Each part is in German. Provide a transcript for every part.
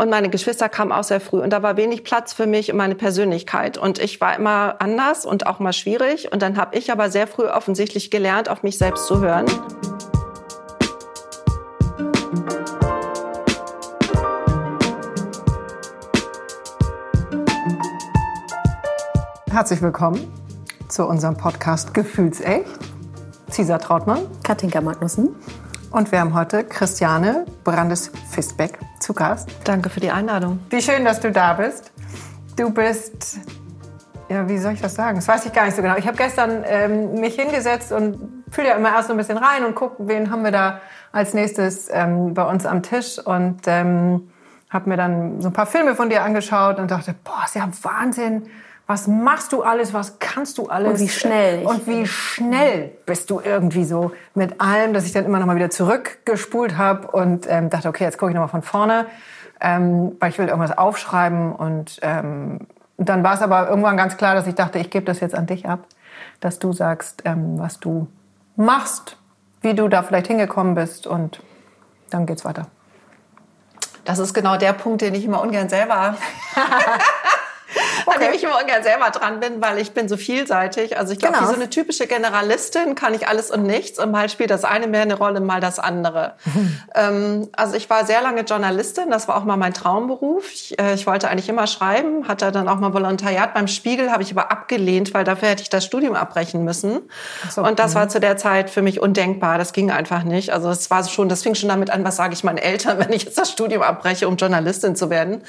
Und meine Geschwister kamen auch sehr früh. Und da war wenig Platz für mich und meine Persönlichkeit. Und ich war immer anders und auch mal schwierig. Und dann habe ich aber sehr früh offensichtlich gelernt, auf mich selbst zu hören. Herzlich willkommen zu unserem Podcast Gefühlsecht. Cesar Trautmann. Katinka Magnussen. Und wir haben heute Christiane Brandes-Fisbeck zu Gast. Danke für die Einladung. Wie schön, dass du da bist. Du bist, ja, wie soll ich das sagen? Das weiß ich gar nicht so genau. Ich habe gestern ähm, mich hingesetzt und fühle ja immer erst so ein bisschen rein und gucke, wen haben wir da als nächstes ähm, bei uns am Tisch. Und ähm, habe mir dann so ein paar Filme von dir angeschaut und dachte, boah, ist ja Wahnsinn was machst du alles, was kannst du alles? Und wie schnell. Und wie schnell bist du irgendwie so mit allem, dass ich dann immer noch mal wieder zurückgespult habe und ähm, dachte, okay, jetzt gucke ich noch mal von vorne, ähm, weil ich will irgendwas aufschreiben. Und ähm, dann war es aber irgendwann ganz klar, dass ich dachte, ich gebe das jetzt an dich ab, dass du sagst, ähm, was du machst, wie du da vielleicht hingekommen bist und dann geht's weiter. Das ist genau der Punkt, den ich immer ungern selber okay. an dem ich immer ungern selber dran bin, weil ich bin so vielseitig. Also ich glaube, genau. wie so eine typische Generalistin kann ich alles und nichts und mal spielt das eine mehr eine Rolle, mal das andere. ähm, also ich war sehr lange Journalistin, das war auch mal mein Traumberuf. Ich, äh, ich wollte eigentlich immer schreiben, hatte dann auch mal Volontariat beim Spiegel, habe ich aber abgelehnt, weil dafür hätte ich das Studium abbrechen müssen. So, und das mh. war zu der Zeit für mich undenkbar. Das ging einfach nicht. Also es war schon, das fing schon damit an, was sage ich meinen Eltern, wenn ich jetzt das Studium abbreche, um Journalistin zu werden.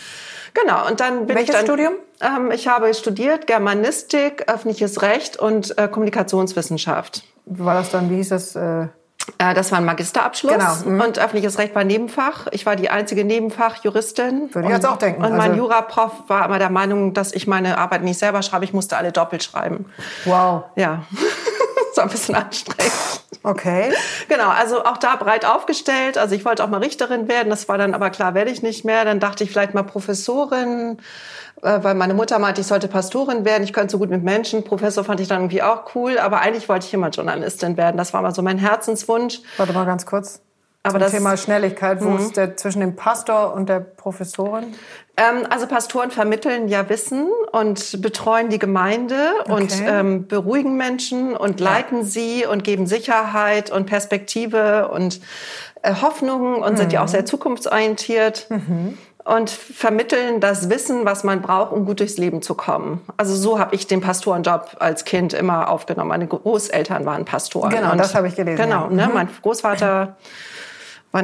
Genau, und dann bin Welches ich dann, Studium? Ähm, ich habe studiert Germanistik, öffentliches Recht und äh, Kommunikationswissenschaft. War das dann, wie hieß das? Äh äh das war ein Magisterabschluss genau. Mhm. und öffentliches Recht war Nebenfach. Ich war die einzige Nebenfachjuristin. Würde ich jetzt auch denken. Und mein also Juraprof war immer der Meinung, dass ich meine Arbeit nicht selber schreibe, ich musste alle doppelt schreiben. Wow. Ja, war ein bisschen anstrengend. Okay. Genau, also auch da breit aufgestellt. Also ich wollte auch mal Richterin werden, das war dann aber klar, werde ich nicht mehr. Dann dachte ich vielleicht mal Professorin, äh, weil meine Mutter meinte, ich sollte Pastorin werden. Ich könnte so gut mit Menschen. Professor fand ich dann irgendwie auch cool, aber eigentlich wollte ich immer Journalistin werden. Das war mal so mein Herzenswunsch. Warte mal ganz kurz. Aber das Thema Schnelligkeit, wo mhm. ist der zwischen dem Pastor und der Professorin? Ähm, also Pastoren vermitteln ja Wissen und betreuen die Gemeinde okay. und ähm, beruhigen Menschen und leiten ja. sie und geben Sicherheit und Perspektive und äh, Hoffnung und mhm. sind ja auch mhm. sehr zukunftsorientiert. Mhm und vermitteln das Wissen, was man braucht, um gut durchs Leben zu kommen. Also so habe ich den Pastorenjob als Kind immer aufgenommen. Meine Großeltern waren Pastoren. Genau, und das habe ich gelesen. Genau, ja. ne, mhm. mein Großvater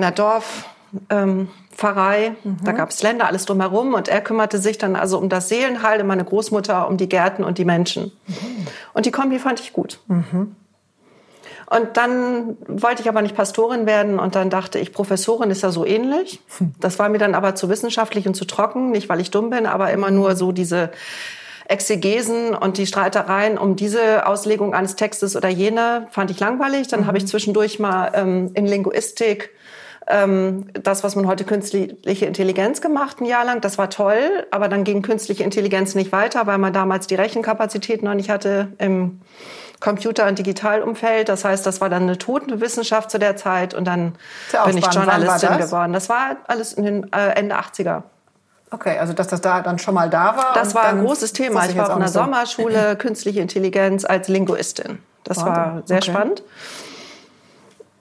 der Dorfpfarrei, ähm, mhm. da gab es Länder, alles drumherum und er kümmerte sich dann also um das Seelenheil meine Großmutter um die Gärten und die Menschen. Mhm. Und die Kombi fand ich gut. Mhm. Und dann wollte ich aber nicht Pastorin werden und dann dachte ich, Professorin ist ja so ähnlich. Hm. Das war mir dann aber zu wissenschaftlich und zu trocken, nicht weil ich dumm bin, aber immer nur so diese Exegesen und die Streitereien um diese Auslegung eines Textes oder jene fand ich langweilig. Dann mhm. habe ich zwischendurch mal ähm, in Linguistik ähm, das, was man heute künstliche Intelligenz gemacht, ein Jahr lang. Das war toll, aber dann ging künstliche Intelligenz nicht weiter, weil man damals die Rechenkapazität noch nicht hatte im Computer- und Digitalumfeld. Das heißt, das war dann eine Totenwissenschaft zu der Zeit und dann bin ich Journalistin das? geworden. Das war alles in den äh, Ende 80er. Okay, also dass das da dann schon mal da war. Das war ein großes Thema. Ich war auf einer so. Sommerschule künstliche Intelligenz als Linguistin. Das Wahnsinn. war sehr okay. spannend.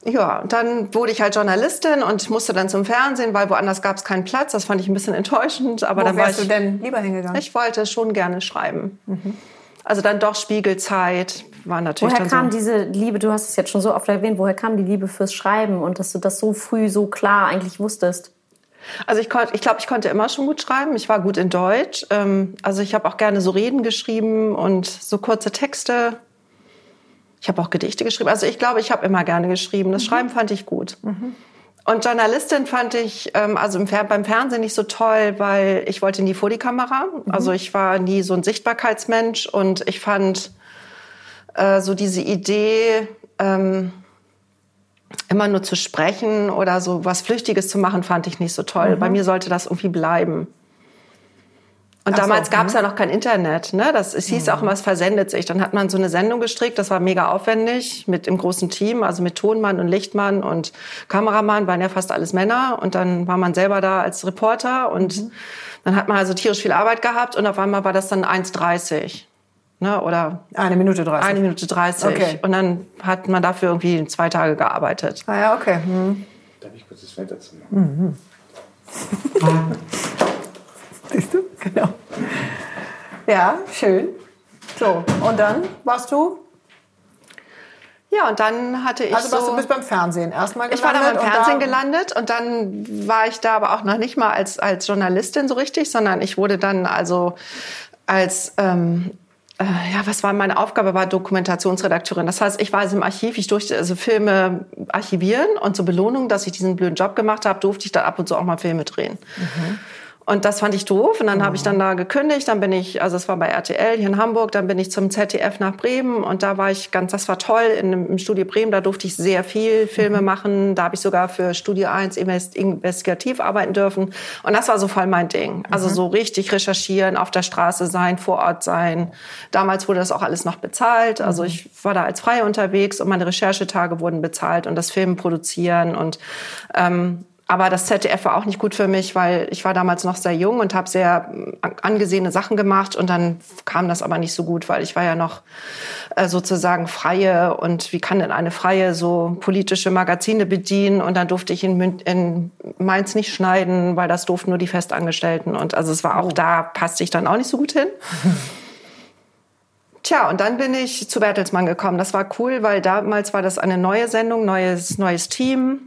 Ja, und dann wurde ich halt Journalistin und musste dann zum Fernsehen, weil woanders gab es keinen Platz. Das fand ich ein bisschen enttäuschend. Aber Wo dann wärst war ich, du denn lieber hingegangen? Ich wollte schon gerne schreiben. Mhm. Also dann doch Spiegelzeit war natürlich. Woher kam so diese Liebe? Du hast es jetzt schon so oft erwähnt. Woher kam die Liebe fürs Schreiben und dass du das so früh so klar eigentlich wusstest? Also ich, ich glaube, ich konnte immer schon gut schreiben. Ich war gut in Deutsch. Ähm, also ich habe auch gerne so Reden geschrieben und so kurze Texte. Ich habe auch Gedichte geschrieben. Also ich glaube, ich habe immer gerne geschrieben. Das mhm. Schreiben fand ich gut. Mhm. Und Journalistin fand ich ähm, also im, beim Fernsehen nicht so toll, weil ich wollte nie vor die Kamera. Mhm. Also ich war nie so ein Sichtbarkeitsmensch und ich fand äh, so diese Idee, ähm, immer nur zu sprechen oder so was Flüchtiges zu machen, fand ich nicht so toll. Mhm. Bei mir sollte das irgendwie bleiben. Und Ach so, damals gab es mhm. ja noch kein Internet. Ne? Das, es hieß auch immer, es versendet sich. Dann hat man so eine Sendung gestrickt, das war mega aufwendig mit im großen Team, also mit Tonmann und Lichtmann und Kameramann, waren ja fast alles Männer. Und dann war man selber da als Reporter und Mhm. dann hat man also tierisch viel Arbeit gehabt und auf einmal war das dann 1,30. Ne? Oder Eine Minute 30. eine Minute 30. Okay. Und dann hat man dafür irgendwie zwei Tage gearbeitet. Ah ja, okay. Hm. Darf ich kurz das Fenster zu machen? Siehst du? Genau. Ja, schön. So, und dann warst du? Ja, und dann hatte ich Also warst so... du bist beim Fernsehen erstmal Ich war gelandet. dann beim und Fernsehen da- gelandet und dann war ich da aber auch noch nicht mal als, als Journalistin so richtig, sondern ich wurde dann also als, ähm, äh, ja, was war meine Aufgabe? War Dokumentationsredakteurin. Das heißt, ich war also im Archiv, ich durfte also Filme archivieren und zur Belohnung, dass ich diesen blöden Job gemacht habe, durfte ich dann ab und zu auch mal Filme drehen. Und das fand ich doof. Und dann habe ich dann da gekündigt. Dann bin ich, also es war bei RTL hier in Hamburg, dann bin ich zum ZDF nach Bremen und da war ich ganz, das war toll in, dem- im Studio Bremen. Da durfte ich sehr viel Filme machen. Da habe ich sogar für Studio 1 invest, investigativ arbeiten dürfen. Und das war so voll mein Ding. Also so richtig recherchieren, auf der Straße sein, vor Ort sein. Damals wurde das auch alles noch bezahlt. Also ich war da als Freie unterwegs und meine Recherchetage wurden bezahlt und das Film produzieren und ähm, aber das ZDF war auch nicht gut für mich, weil ich war damals noch sehr jung und habe sehr äh, angesehene Sachen gemacht und dann kam das aber nicht so gut, weil ich war ja noch äh, sozusagen freie und wie kann denn eine freie so politische Magazine bedienen und dann durfte ich in, Mün- in Mainz nicht schneiden, weil das durften nur die Festangestellten und also es war auch da passte ich dann auch nicht so gut hin. Tja, und dann bin ich zu Bertelsmann gekommen. Das war cool, weil damals war das eine neue Sendung, neues, neues Team.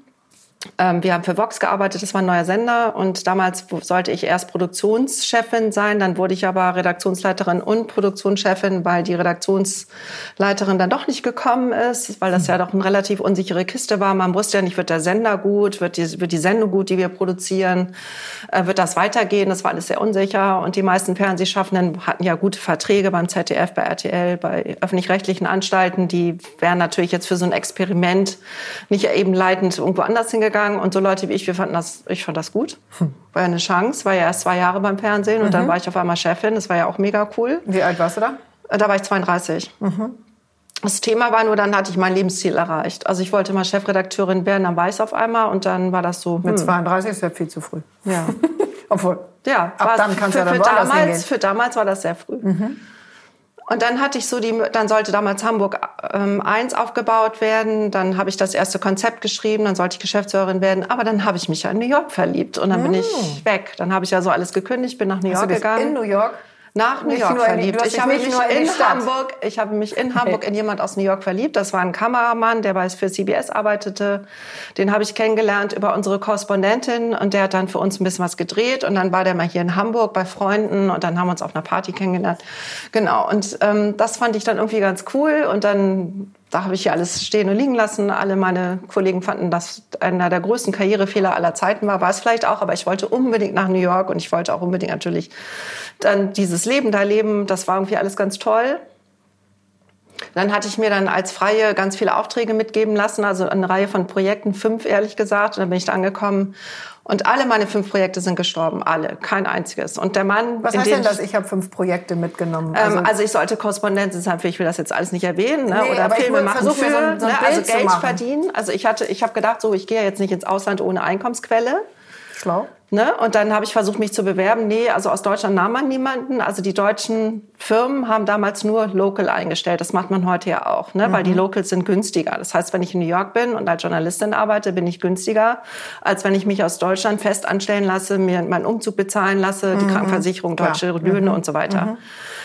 Ähm, wir haben für Vox gearbeitet, das war ein neuer Sender und damals sollte ich erst Produktionschefin sein, dann wurde ich aber Redaktionsleiterin und Produktionschefin, weil die Redaktionsleiterin dann doch nicht gekommen ist, weil das ja doch eine relativ unsichere Kiste war. Man wusste ja nicht, wird der Sender gut, wird die, wird die Sendung gut, die wir produzieren, äh, wird das weitergehen, das war alles sehr unsicher und die meisten Fernsehschaffenden hatten ja gute Verträge beim ZDF, bei RTL, bei öffentlich-rechtlichen Anstalten, die wären natürlich jetzt für so ein Experiment nicht eben leitend irgendwo anders hingegangen und so Leute wie ich, wir fanden das, ich fand das gut. War ja eine Chance, war ja erst zwei Jahre beim Fernsehen und dann war ich auf einmal Chefin, das war ja auch mega cool. Wie alt warst du da? Äh, Da war ich 32. Das Thema war nur, dann hatte ich mein Lebensziel erreicht. Also ich wollte mal Chefredakteurin werden, dann war ich es auf einmal und dann war das so. Mit hm, 32 ist ja viel zu früh. ja. Obwohl, Ja, ab dann kannst du ja dann für damals, hingehen. für damals war das sehr früh. Und dann hatte ich so die, dann sollte damals Hamburg ähm, 1 aufgebaut werden. Dann habe ich das erste Konzept geschrieben. Dann sollte ich Geschäftsführerin werden. Aber dann habe ich mich ja in New York verliebt und dann bin ich weg. Dann habe ich ja so alles gekündigt, bin nach New. Hast du York gegangen. in New York? Nach New York verliebt. ich habe mich nur in in. Hamburg, ich habe mich in Hamburg in jemand aus New York verliebt. Das war ein Kameramann, der bei für CBS arbeitete. Den habe ich kennengelernt über unsere Korrespondentin und der hat dann für uns ein bisschen was gedreht und dann war der mal hier in Hamburg bei Freunden und dann haben wir uns auf einer Party kennengelernt. Genau und ähm, das fand ich dann irgendwie ganz cool und dann da habe ich hier alles stehen und liegen lassen. Alle meine Kollegen fanden, dass einer der größten Karrierefehler aller Zeiten war. War es vielleicht auch, aber ich wollte unbedingt nach New York und ich wollte auch unbedingt natürlich dann dieses Leben da leben. Das war irgendwie alles ganz toll. Dann hatte ich mir dann als Freie ganz viele Aufträge mitgeben lassen, also eine Reihe von Projekten, fünf ehrlich gesagt. Und dann bin ich da angekommen. Und alle meine fünf Projekte sind gestorben, alle, kein einziges. Und der Mann, Was heißt denn das? Ich habe fünf Projekte mitgenommen. ähm, also ich sollte Korrespondentin sein, für ich will das jetzt alles nicht erwähnen, ne? Nee, oder Filme machen für, so ein- so ein ne? Also Geld verdienen. Also ich hatte, ich habe gedacht, so ich gehe ja jetzt nicht ins Ausland ohne Einkommensquelle. schlau. Ne? Und dann habe ich versucht, mich zu bewerben. Nee, also aus Deutschland nahm man niemanden. Also die deutschen Firmen haben damals nur Local eingestellt. Das macht man heute ja auch, ne? weil die Locals sind günstiger. Das heißt, wenn ich in New York bin und als Journalistin arbeite, bin ich günstiger, als wenn ich mich aus Deutschland fest anstellen lasse, mir meinen Umzug bezahlen lasse, die Krankenversicherung, deutsche Löhne und so weiter.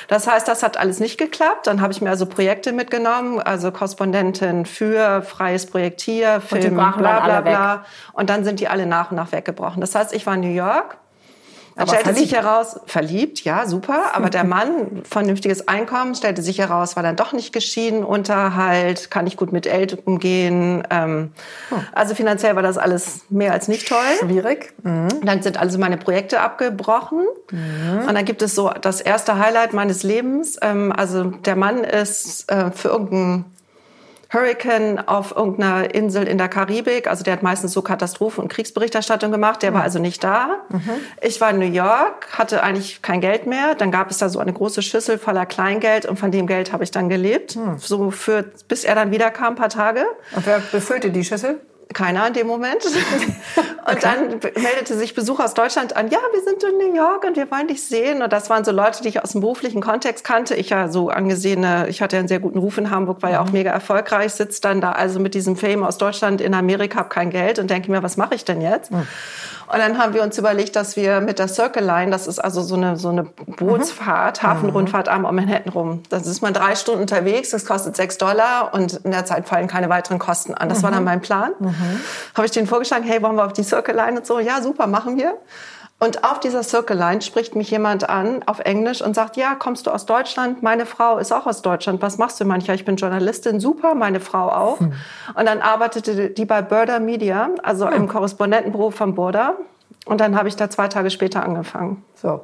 Das heißt, das hat alles nicht geklappt. Dann habe ich mir also Projekte mitgenommen, also Korrespondentin für freies Projektier, die Film, bla bla bla. Und dann sind die alle nach und nach weggebrochen. Das heißt, ich war in New York. Dann Aber stellte sich heraus, verliebt, ja, super. Aber der Mann, vernünftiges Einkommen, stellte sich heraus, war dann doch nicht geschieden, Unterhalt, kann ich gut mit Eltern umgehen. Ähm, Also finanziell war das alles mehr als nicht toll. Schwierig. Dann sind also meine Projekte abgebrochen. Und dann gibt es so das erste Highlight meines Lebens. Ähm, also der Mann ist äh, für irgendein Hurricane auf irgendeiner Insel in der Karibik. Also der hat meistens so Katastrophen- und Kriegsberichterstattung gemacht. Der war also nicht da. Ich war in New York, hatte eigentlich kein Geld mehr. Dann gab es da so eine große Schüssel voller Kleingeld und von dem Geld habe ich dann gelebt. So für, bis er dann wiederkam, ein paar Tage. Und wer befüllte die Schüssel? Keiner in dem Moment. Und dann meldete sich Besuch aus Deutschland an, ja, wir sind in New York und wir wollen dich sehen. Und das waren so Leute, die ich aus dem beruflichen Kontext kannte. Ich ja so angesehene, ich hatte ja einen sehr guten Ruf in Hamburg, war ja auch mega erfolgreich, sitze dann da also mit diesem Fame aus Deutschland in Amerika, habe kein Geld und denke mir, was mache ich denn jetzt? Und dann haben wir uns überlegt, dass wir mit der Circle Line, das ist also so eine, so eine Bootsfahrt, Hafenrundfahrt am Manhattan rum. Das ist man drei Stunden unterwegs, das kostet sechs Dollar und in der Zeit fallen keine weiteren Kosten an. Das war dann mein Plan. Habe ich denen vorgeschlagen, hey, wollen wir auf die Circle Line und so? Ja, super, machen wir. Und auf dieser Circle Line spricht mich jemand an auf Englisch und sagt, ja, kommst du aus Deutschland? Meine Frau ist auch aus Deutschland. Was machst du manchmal? Ich bin Journalistin. Super, meine Frau auch. Und dann arbeitete die bei Burda Media, also im Korrespondentenbüro von Burda. Und dann habe ich da zwei Tage später angefangen. So.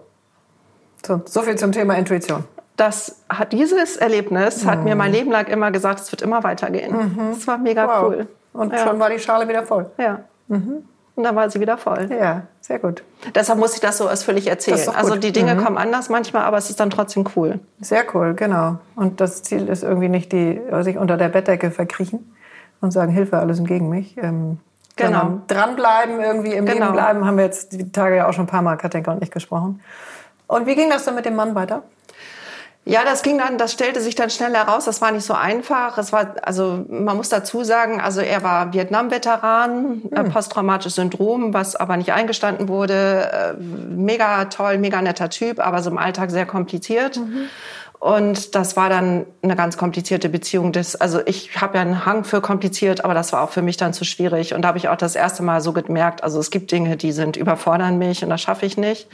So, so viel zum Thema Intuition. Das hat dieses Erlebnis hat mir mein Leben lang immer gesagt, es wird immer weitergehen. Das war mega Wow. cool. Und Ja. schon war die Schale wieder voll. Ja. Und dann war sie wieder voll. Ja, sehr gut. Deshalb muss ich das so ausführlich erzählen. Also die Dinge kommen anders manchmal, aber es ist dann trotzdem cool. Sehr cool, genau. Und das Ziel ist irgendwie nicht die, sich unter der Bettdecke verkriechen und sagen, Hilfe, alles sind gegen mich. Ähm, Genau. Dranbleiben, irgendwie im Genau. Leben bleiben, haben wir jetzt die Tage ja auch schon ein paar Mal, Katinka und ich, gesprochen. Und wie ging das dann mit dem Mann weiter? Ja, das ging dann, das stellte sich dann schnell heraus. Das war nicht so einfach. Es war, also man muss dazu sagen, also er war Vietnam-Veteran, äh, posttraumatisches Syndrom, was aber nicht eingestanden wurde. Äh, mega toll, mega netter Typ, aber so im Alltag sehr kompliziert. Und das war dann eine ganz komplizierte Beziehung. Das, also ich habe ja einen Hang für kompliziert, aber das war auch für mich dann zu schwierig. Und da habe ich auch das erste Mal so gemerkt, also es gibt Dinge, die sind überfordern mich und das schaffe ich nicht.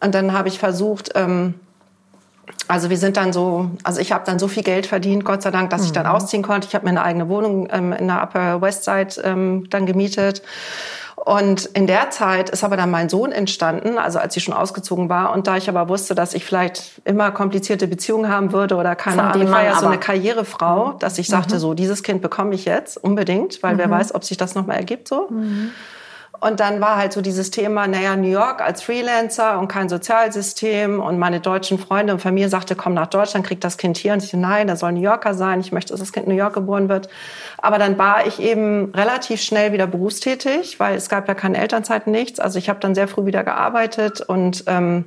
Und dann habe ich versucht, ähm, also wir sind dann so, also ich habe dann so viel Geld verdient, Gott sei Dank, dass ich dann ausziehen konnte. Ich habe mir eine eigene Wohnung ähm, in der Upper West Side ähm, dann gemietet. Und in der Zeit ist aber dann mein Sohn entstanden, also als ich schon ausgezogen war. Und da ich aber wusste, dass ich vielleicht immer komplizierte Beziehungen haben würde oder keine Von Ahnung, ich war ja so eine Karrierefrau, dass ich sagte, so dieses Kind bekomme ich jetzt unbedingt, weil wer weiß, ob sich das nochmal ergibt so. Und dann war halt so dieses Thema, naja, New York als Freelancer und kein Sozialsystem. Und meine deutschen Freunde und Familie sagte, komm nach Deutschland, krieg das Kind hier. Und ich so, nein, das soll New Yorker sein. Ich möchte, dass das Kind in New York geboren wird. Aber dann war ich eben relativ schnell wieder berufstätig, weil es gab ja keine Elternzeit, nichts. Also ich habe dann sehr früh wieder gearbeitet und ähm,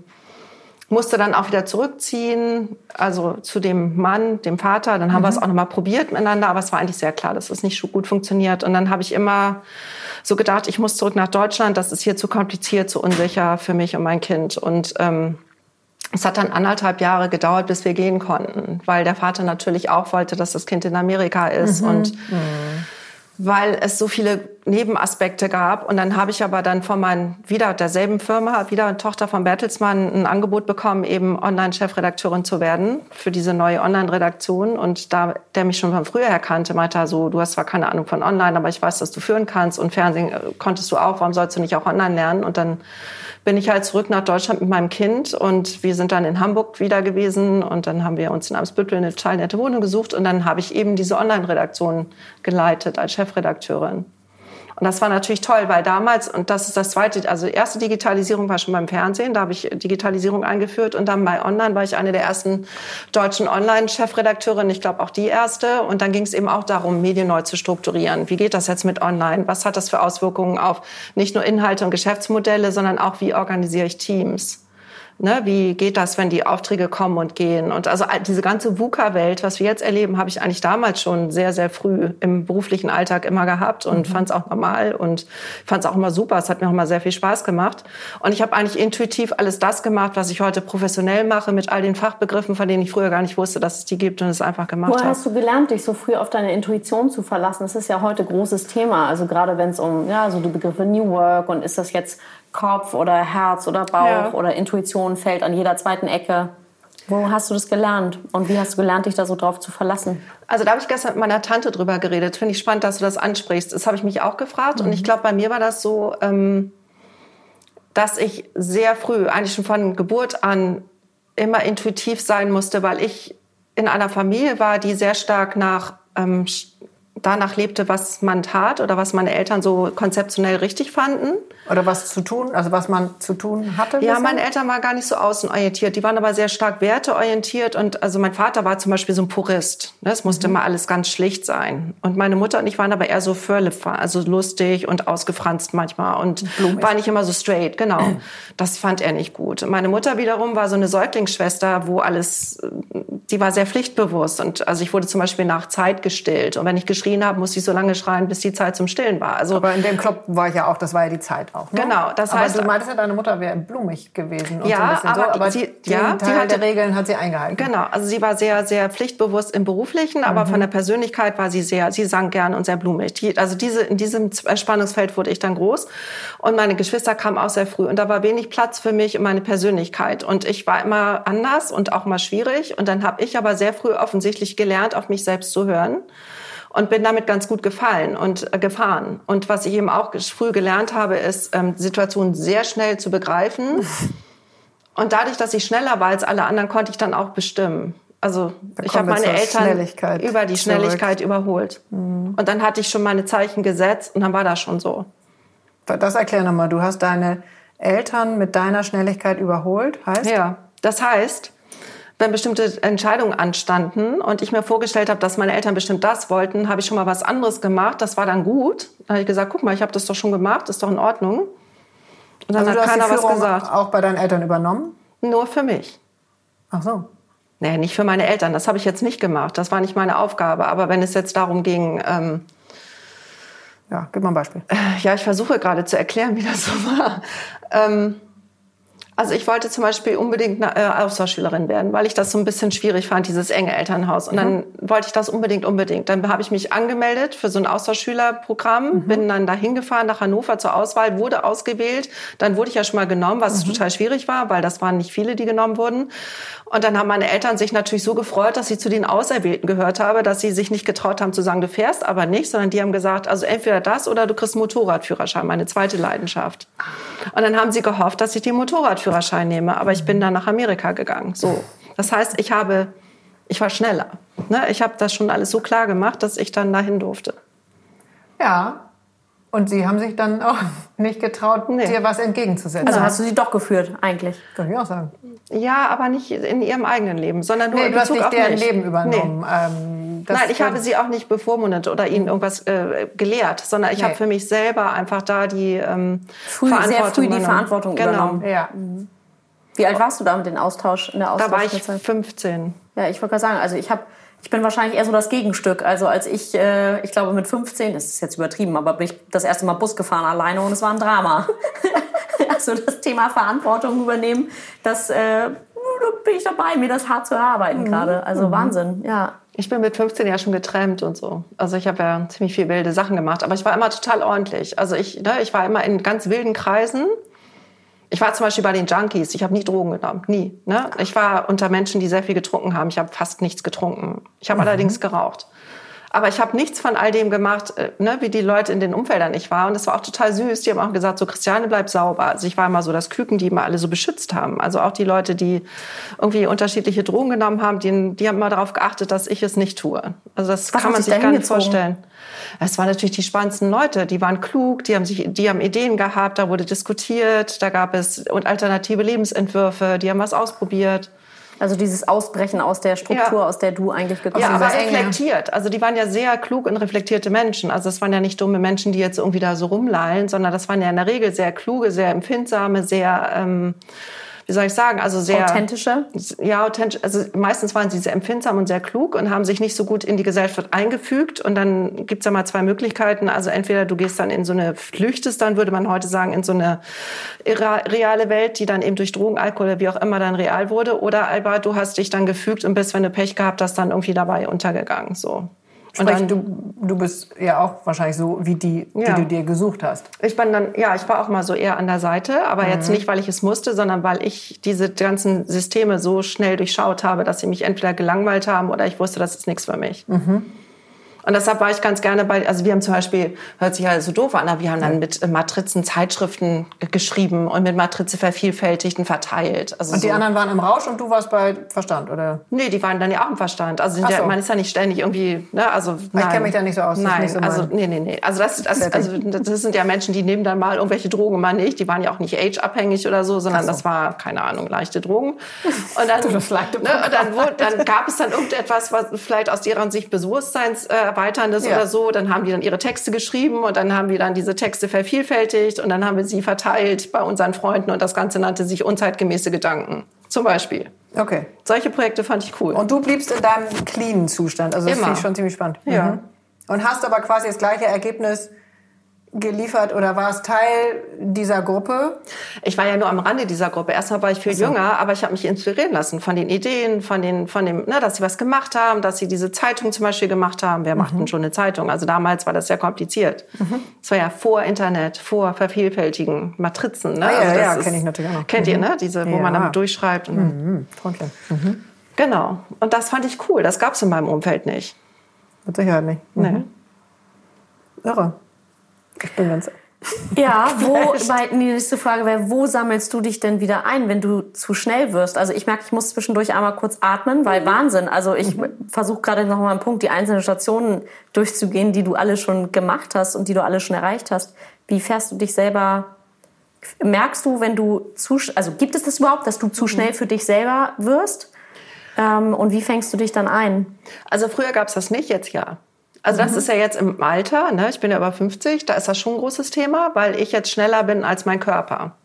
musste dann auch wieder zurückziehen, also zu dem Mann, dem Vater. Dann haben wir es auch nochmal probiert miteinander, aber es war eigentlich sehr klar, dass es nicht so gut funktioniert. Und dann habe ich immer so gedacht, ich muss zurück nach Deutschland, das ist hier zu kompliziert, zu unsicher für mich und mein Kind. Und ähm, es hat dann anderthalb Jahre gedauert, bis wir gehen konnten, weil der Vater natürlich auch wollte, dass das Kind in Amerika ist und weil es so viele Nebenaspekte gab. Und dann habe ich aber dann von meinen, wieder derselben Firma, wieder Tochter von Bertelsmann, ein Angebot bekommen, eben Online-Chefredakteurin zu werden für diese neue Online-Redaktion. Und da der mich schon von früher her kannte, meinte er so, du hast zwar keine Ahnung von Online, aber ich weiß, dass du führen kannst und Fernsehen äh, konntest du auch, warum sollst du nicht auch online lernen? Und dann bin ich halt zurück nach Deutschland mit meinem Kind und wir sind dann in Hamburg wieder gewesen und dann haben wir uns in Amsbüttel eine total nette Wohnung gesucht und dann habe ich eben diese Online-Redaktion geleitet als Chefredakteurin. Und das war natürlich toll, weil damals, und das ist das zweite, also erste Digitalisierung war schon beim Fernsehen, da habe ich Digitalisierung eingeführt und dann bei Online war ich eine der ersten deutschen Online-Chefredakteurinnen, ich glaube auch die erste. Und dann ging es eben auch darum, Medien neu zu strukturieren. Wie geht das jetzt mit Online? Was hat das für Auswirkungen auf nicht nur Inhalte und Geschäftsmodelle, sondern auch, wie organisiere ich Teams? Ne, wie geht das, wenn die Aufträge kommen und gehen? Und also diese ganze VUCA-Welt, was wir jetzt erleben, habe ich eigentlich damals schon sehr, sehr früh im beruflichen Alltag immer gehabt und fand es auch normal und fand es auch immer super. Es hat mir auch immer sehr viel Spaß gemacht. Und ich habe eigentlich intuitiv alles das gemacht, was ich heute professionell mache, mit all den Fachbegriffen, von denen ich früher gar nicht wusste, dass es die gibt und es einfach gemacht Woher habe. hast du gelernt, dich so früh auf deine Intuition zu verlassen? Das ist ja heute großes Thema. Also gerade wenn es um ja, so die Begriffe New Work und ist das jetzt Kopf oder Herz oder Bauch Ja. oder Intuition fällt an jeder zweiten Ecke. Wo hast du das gelernt? Und wie hast du gelernt, dich da so drauf zu verlassen? Also da habe ich gestern mit meiner Tante drüber geredet. Finde ich spannend, dass du das ansprichst. Das habe ich mich auch gefragt. Und ich glaube, bei mir war das so, ähm, dass ich sehr früh, eigentlich schon von Geburt an, immer intuitiv sein musste, weil ich in einer Familie war, die sehr stark nach ähm, danach lebte, was man tat oder was meine Eltern so konzeptionell richtig fanden. Oder was zu tun, also was man zu tun hatte? Ja, meine Eltern waren gar nicht so außenorientiert. Die waren aber sehr stark werteorientiert. Und also mein Vater war zum Beispiel so ein Purist. Ne? Es musste mhm. immer alles ganz schlicht sein. Und meine Mutter und ich waren aber eher so Förlefahr, also lustig und ausgefranst manchmal und Blumig. war nicht immer so straight. Genau. Das fand er nicht gut. Und meine Mutter wiederum war so eine Säuglingsschwester, wo alles, die war sehr pflichtbewusst. Und also ich wurde zum Beispiel nach Zeit gestillt. Und wenn ich geschrien habe, musste ich so lange schreien, bis die Zeit zum Stillen war. Also aber in dem Club war ich ja auch, das war ja die Zeit auch. Ne? Genau, das aber heißt. du meintest ja, deine Mutter wäre blumig gewesen. Und ja, so aber, so, aber sie, den ja, Teil sie hatte, der Regeln hat sie eingehalten. Genau, also sie war sehr, sehr pflichtbewusst im Beruflichen, aber mhm. von der Persönlichkeit war sie sehr, sie sang gern und sehr blumig. Die, also diese, in diesem Spannungsfeld wurde ich dann groß und meine Geschwister kamen auch sehr früh und da war wenig Platz für mich und meine Persönlichkeit und ich war immer anders und auch mal schwierig und dann habe ich aber sehr früh offensichtlich gelernt, auf mich selbst zu hören und bin damit ganz gut gefallen und äh, gefahren. Und was ich eben auch früh gelernt habe, ist, ähm, Situationen sehr schnell zu begreifen. Und dadurch, dass ich schneller war als alle anderen, konnte ich dann auch bestimmen. Also da ich habe meine Eltern über die Schnelligkeit zurück. überholt. Mhm. Und dann hatte ich schon meine Zeichen gesetzt und dann war das schon so. Das erklär nochmal. Du hast deine Eltern mit deiner Schnelligkeit überholt, heißt? Ja, das heißt, wenn bestimmte Entscheidungen anstanden und ich mir vorgestellt habe, dass meine Eltern bestimmt das wollten, habe ich schon mal was anderes gemacht. Das war dann gut. Dann habe ich gesagt, guck mal, ich habe das doch schon gemacht, ist doch in Ordnung. Und dann also hat keiner was gesagt. Auch bei deinen Eltern übernommen? Nur für mich. Ach so. Nee, nicht für meine Eltern. Das habe ich jetzt nicht gemacht. Das war nicht meine Aufgabe. Aber wenn es jetzt darum ging, ähm, ja, gib mal ein Beispiel. Ja, ich versuche gerade zu erklären, wie das so war. Ähm, also ich wollte zum Beispiel unbedingt eine äh, Austauschschülerin werden, weil ich das so ein bisschen schwierig fand, dieses enge Elternhaus. Und mhm. dann wollte ich das unbedingt, unbedingt. Dann habe ich mich angemeldet für so ein Austauschschülerprogramm, mhm. bin dann dahin gefahren nach Hannover zur Auswahl, wurde ausgewählt. Dann wurde ich ja schon mal genommen, was mhm. total schwierig war, weil das waren nicht viele, die genommen wurden. Und dann haben meine Eltern sich natürlich so gefreut, dass ich zu den Auserwählten gehört habe, dass sie sich nicht getraut haben zu sagen, du fährst aber nicht, sondern die haben gesagt, also entweder das oder du kriegst Motorradführerschein, meine zweite Leidenschaft. Und dann haben sie gehofft, dass ich den Motorradführerschein nehme, aber ich bin dann nach Amerika gegangen. So. Das heißt, ich habe, ich war schneller. Ne? Ich habe das schon alles so klar gemacht, dass ich dann dahin durfte. Ja, und Sie haben sich dann auch nicht getraut, nee. dir was entgegenzusetzen. Also hast du sie doch geführt, eigentlich. Kann ich auch sagen. Ja, aber nicht in ihrem eigenen Leben, sondern nur nee, in du hast nicht deren mich. Leben übernommen. Nee. Ähm, Nein, ich habe sie auch nicht bevormundet oder ihnen irgendwas äh, gelehrt, sondern ich nee. habe für mich selber einfach da die ähm, früh, Verantwortung sehr früh die übernommen. Verantwortung genau. übernommen. Ja. Mhm. Wie alt warst du da mit dem Austausch in der Austausch? Da war ich 15. Ja, ich wollte gerade sagen, also ich habe ich bin wahrscheinlich eher so das Gegenstück. Also als ich, äh, ich glaube mit 15, das ist jetzt übertrieben, aber bin ich das erste Mal Bus gefahren alleine und es war ein Drama. also das Thema Verantwortung übernehmen, das äh, bin ich dabei, mir das hart zu erarbeiten mhm. gerade. Also mhm. Wahnsinn, ja. Ich bin mit 15 ja schon getrennt und so. Also ich habe ja ziemlich viel wilde Sachen gemacht, aber ich war immer total ordentlich. Also ich, ne, ich war immer in ganz wilden Kreisen ich war zum Beispiel bei den Junkies. Ich habe nie Drogen genommen, nie. Ne? Ich war unter Menschen, die sehr viel getrunken haben. Ich habe fast nichts getrunken. Ich habe mhm. allerdings geraucht. Aber ich habe nichts von all dem gemacht, äh, ne, wie die Leute in den Umfeldern ich war. Und das war auch total süß. Die haben auch gesagt, so Christiane, bleib sauber. Also ich war immer so das Küken, die immer alle so beschützt haben. Also auch die Leute, die irgendwie unterschiedliche Drogen genommen haben, die, die haben immer darauf geachtet, dass ich es nicht tue. Also das Was kann man sich gar nicht vorstellen. Es waren natürlich die spannendsten Leute. Die waren klug, die haben sich, die haben Ideen gehabt, da wurde diskutiert, da gab es und alternative Lebensentwürfe, die haben was ausprobiert. Also dieses Ausbrechen aus der Struktur, ja. aus der du eigentlich gekommen bist. Ja, aber reflektiert. Also die waren ja sehr klug und reflektierte Menschen. Also es waren ja nicht dumme Menschen, die jetzt irgendwie da so rumlallen, sondern das waren ja in der Regel sehr kluge, sehr empfindsame, sehr ähm, wie soll ich sagen, also sehr authentische. Ja, authentisch. Also meistens waren sie sehr empfindsam und sehr klug und haben sich nicht so gut in die Gesellschaft eingefügt. Und dann gibt's ja mal zwei Möglichkeiten. Also entweder du gehst dann in so eine, flüchtest dann, würde man heute sagen, in so eine reale Welt, die dann eben durch Drogen, Alkohol oder wie auch immer dann real wurde. Oder aber du hast dich dann gefügt und bist, wenn du Pech gehabt hast, dann irgendwie dabei untergegangen. So. Und dann, du, du bist ja auch wahrscheinlich so wie die, ja. die du dir gesucht hast. Ich bin dann, ja, ich war auch mal so eher an der Seite, aber mhm. jetzt nicht, weil ich es musste, sondern weil ich diese ganzen Systeme so schnell durchschaut habe, dass sie mich entweder gelangweilt haben oder ich wusste, das ist nichts für mich. Mhm. Und deshalb war ich ganz gerne bei, also wir haben zum Beispiel, hört sich ja so doof an, aber wir haben dann mit Matrizen Zeitschriften geschrieben und mit Matrize vervielfältigt und verteilt. Also Und die so. anderen waren im Rausch und du warst bei Verstand, oder? Nee, die waren dann ja auch im Verstand. Also ja, so. man ist ja nicht ständig irgendwie, ne, also nein. kenn mich da nicht so aus, Nein, so also nee, nee, nee. Also das, das, also das sind ja Menschen, die nehmen dann mal irgendwelche Drogen, mal nicht. Die waren ja auch nicht age-abhängig oder so, sondern das war keine Ahnung leichte Drogen. Und dann, ne, und dann, dann gab es dann irgendetwas, was vielleicht aus deren Sicht bewusstseinserweiterndes Ja. oder so. Dann haben die dann ihre Texte geschrieben und dann haben wir dann diese Texte vervielfältigt und dann haben wir sie verteilt bei unseren Freunden und das Ganze nannte sich unzeitgemäße Gedanken. Zum Beispiel. Okay. Solche Projekte fand ich cool. Und du bliebst in deinem cleanen Zustand. Also das finde ich schon ziemlich spannend. Ja. Mhm. Und hast aber quasi das gleiche Ergebnis geliefert oder warst Teil dieser Gruppe? Ich war ja nur am Rande dieser Gruppe. Erstmal war ich viel jünger, aber ich habe mich inspirieren lassen von den Ideen, von den, von dem, ne, dass sie was gemacht haben, dass sie diese Zeitung zum Beispiel gemacht haben. Wer macht denn schon eine Zeitung? Also damals war das sehr kompliziert. Es war ja vor Internet, vor vervielfältigen Matrizen. Ne? Ah, ja, also ja, ist- kenn ich natürlich auch noch. Kennt ihr, ne? Diese, wo man Ja. damit durchschreibt. Und Mhm. Frontline. Genau. Und das fand ich cool. Das gab es in meinem Umfeld nicht. Mit Sicherheit nicht. Nee. Irre. Ich bin ganz... Ja, wo, die nächste Frage wäre, wo sammelst du dich denn wieder ein, wenn du zu schnell wirst? Also ich merke, ich muss zwischendurch einmal kurz atmen, weil Wahnsinn. Also ich versuche gerade noch mal einen Punkt, die einzelnen Stationen durchzugehen, die du alle schon gemacht hast und die du alle schon erreicht hast. Wie fährst du dich selber? Merkst du, wenn du zu, also gibt es das überhaupt, dass du zu schnell für dich selber wirst? Ähm, und wie fängst du dich dann ein? Also früher gab es das nicht, jetzt ja. Also das ist ja jetzt im Alter, ne? ich bin ja über 50, da ist das schon ein großes Thema, weil ich jetzt schneller bin als mein Körper.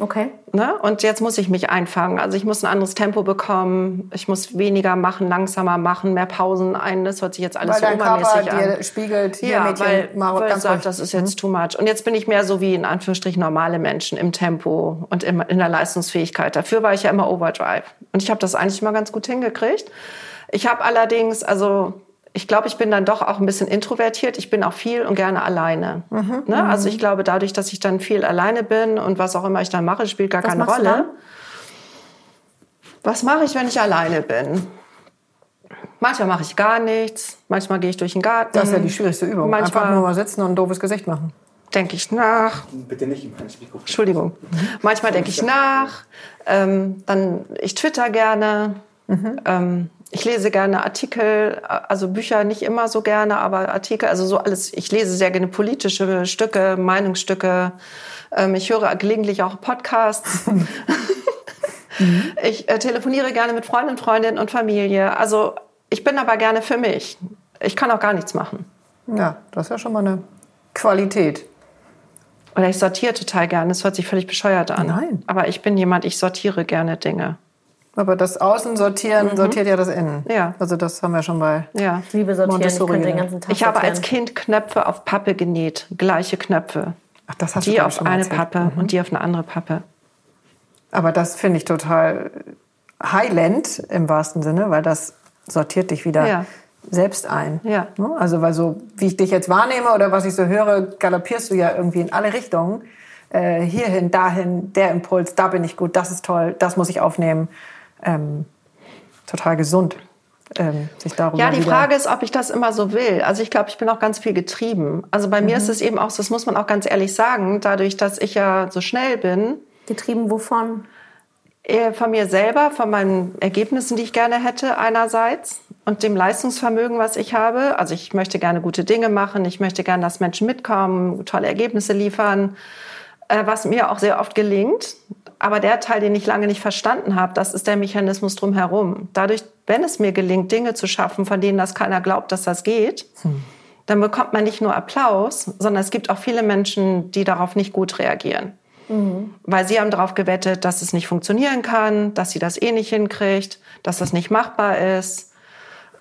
Okay. Ne? Und jetzt muss ich mich einfangen. Also ich muss ein anderes Tempo bekommen, ich muss weniger machen, langsamer machen, mehr Pausen ein. Das hört sich jetzt alles Weil so dein Körper obermäßig an. dir spiegelt, hier Ja, Mädchen, weil, mach weil ganz sagt, das ist jetzt too much. Und jetzt bin ich mehr so wie in Anführungsstrichen normale Menschen im Tempo und im, in der Leistungsfähigkeit. Dafür war ich ja immer Overdrive. Und ich habe das eigentlich immer ganz gut hingekriegt. Ich habe allerdings, also ich glaube, ich bin dann doch auch ein bisschen introvertiert. Ich bin auch viel und gerne alleine. Mhm, ne? Also ich glaube, dadurch, dass ich dann viel alleine bin und was auch immer ich dann mache, spielt gar Was keine Rolle. Was mache ich, wenn ich alleine bin? Manchmal mache ich gar nichts. Manchmal gehe ich durch den Garten. Das ist ja die schwierigste Übung. Manchmal- Einfach nur mal sitzen und ein doofes Gesicht machen. denke ich nach. Bitte nicht im Mikrofon. Entschuldigung. Manchmal denke ich nach. Ähm, dann ich twitter gerne. Ähm, ich lese gerne Artikel, also Bücher nicht immer so gerne, aber Artikel, also so alles. Ich lese sehr gerne politische Stücke, Meinungsstücke. Ähm, ich höre gelegentlich auch Podcasts. Ich äh, telefoniere gerne mit Freunden, Freundinnen und Familie. Also ich bin aber gerne für mich. Ich kann auch gar nichts machen. Ja, das ist ja schon mal eine Qualität. Oder ich sortiere total gerne. Das hört sich völlig bescheuert an. Nein. Aber ich bin jemand, ich sortiere gerne Dinge. Aber das Außen sortieren sortiert ja das Innen. Ja. Also das haben wir schon bei. Ja. Liebe sortieren, ich Montessori den ganzen Tag Ich habe als. Kind Knöpfe auf Pappe genäht. Gleiche Knöpfe. Ach, das hast du Die ich, auf schon eine erzählt. Pappe und die auf eine andere Pappe. Aber das finde ich total Highland im wahrsten Sinne, weil das sortiert dich wieder Ja. selbst ein. Ja. Ne? Also weil so, wie ich dich jetzt wahrnehme oder was ich so höre, galoppierst du ja irgendwie in alle Richtungen. Äh, hierhin, dahin, der Impuls, da bin ich gut, das ist toll, das muss ich aufnehmen. Ähm, total gesund, ähm, sich darüber Ja, die Frage ist, ob ich das immer so will. Also ich glaube, ich bin auch ganz viel getrieben. Also bei mir ist es eben auch, das muss man auch ganz ehrlich sagen, dadurch, dass ich ja so schnell bin, Getrieben wovon? Äh, Von mir selber, von meinen Ergebnissen, die ich gerne hätte einerseits und dem Leistungsvermögen, was ich habe. Also ich möchte gerne gute Dinge machen, ich möchte gerne, dass Menschen mitkommen, tolle Ergebnisse liefern, was mir auch sehr oft gelingt. Aber der Teil, den ich lange nicht verstanden habe, das ist der Mechanismus drumherum. Dadurch, wenn es mir gelingt, Dinge zu schaffen, von denen das keiner glaubt, dass das geht, dann bekommt man nicht nur Applaus, sondern es gibt auch viele Menschen, die darauf nicht gut reagieren weil sie haben darauf gewettet, dass es nicht funktionieren kann, dass sie das eh nicht hinkriegt, dass das nicht machbar ist.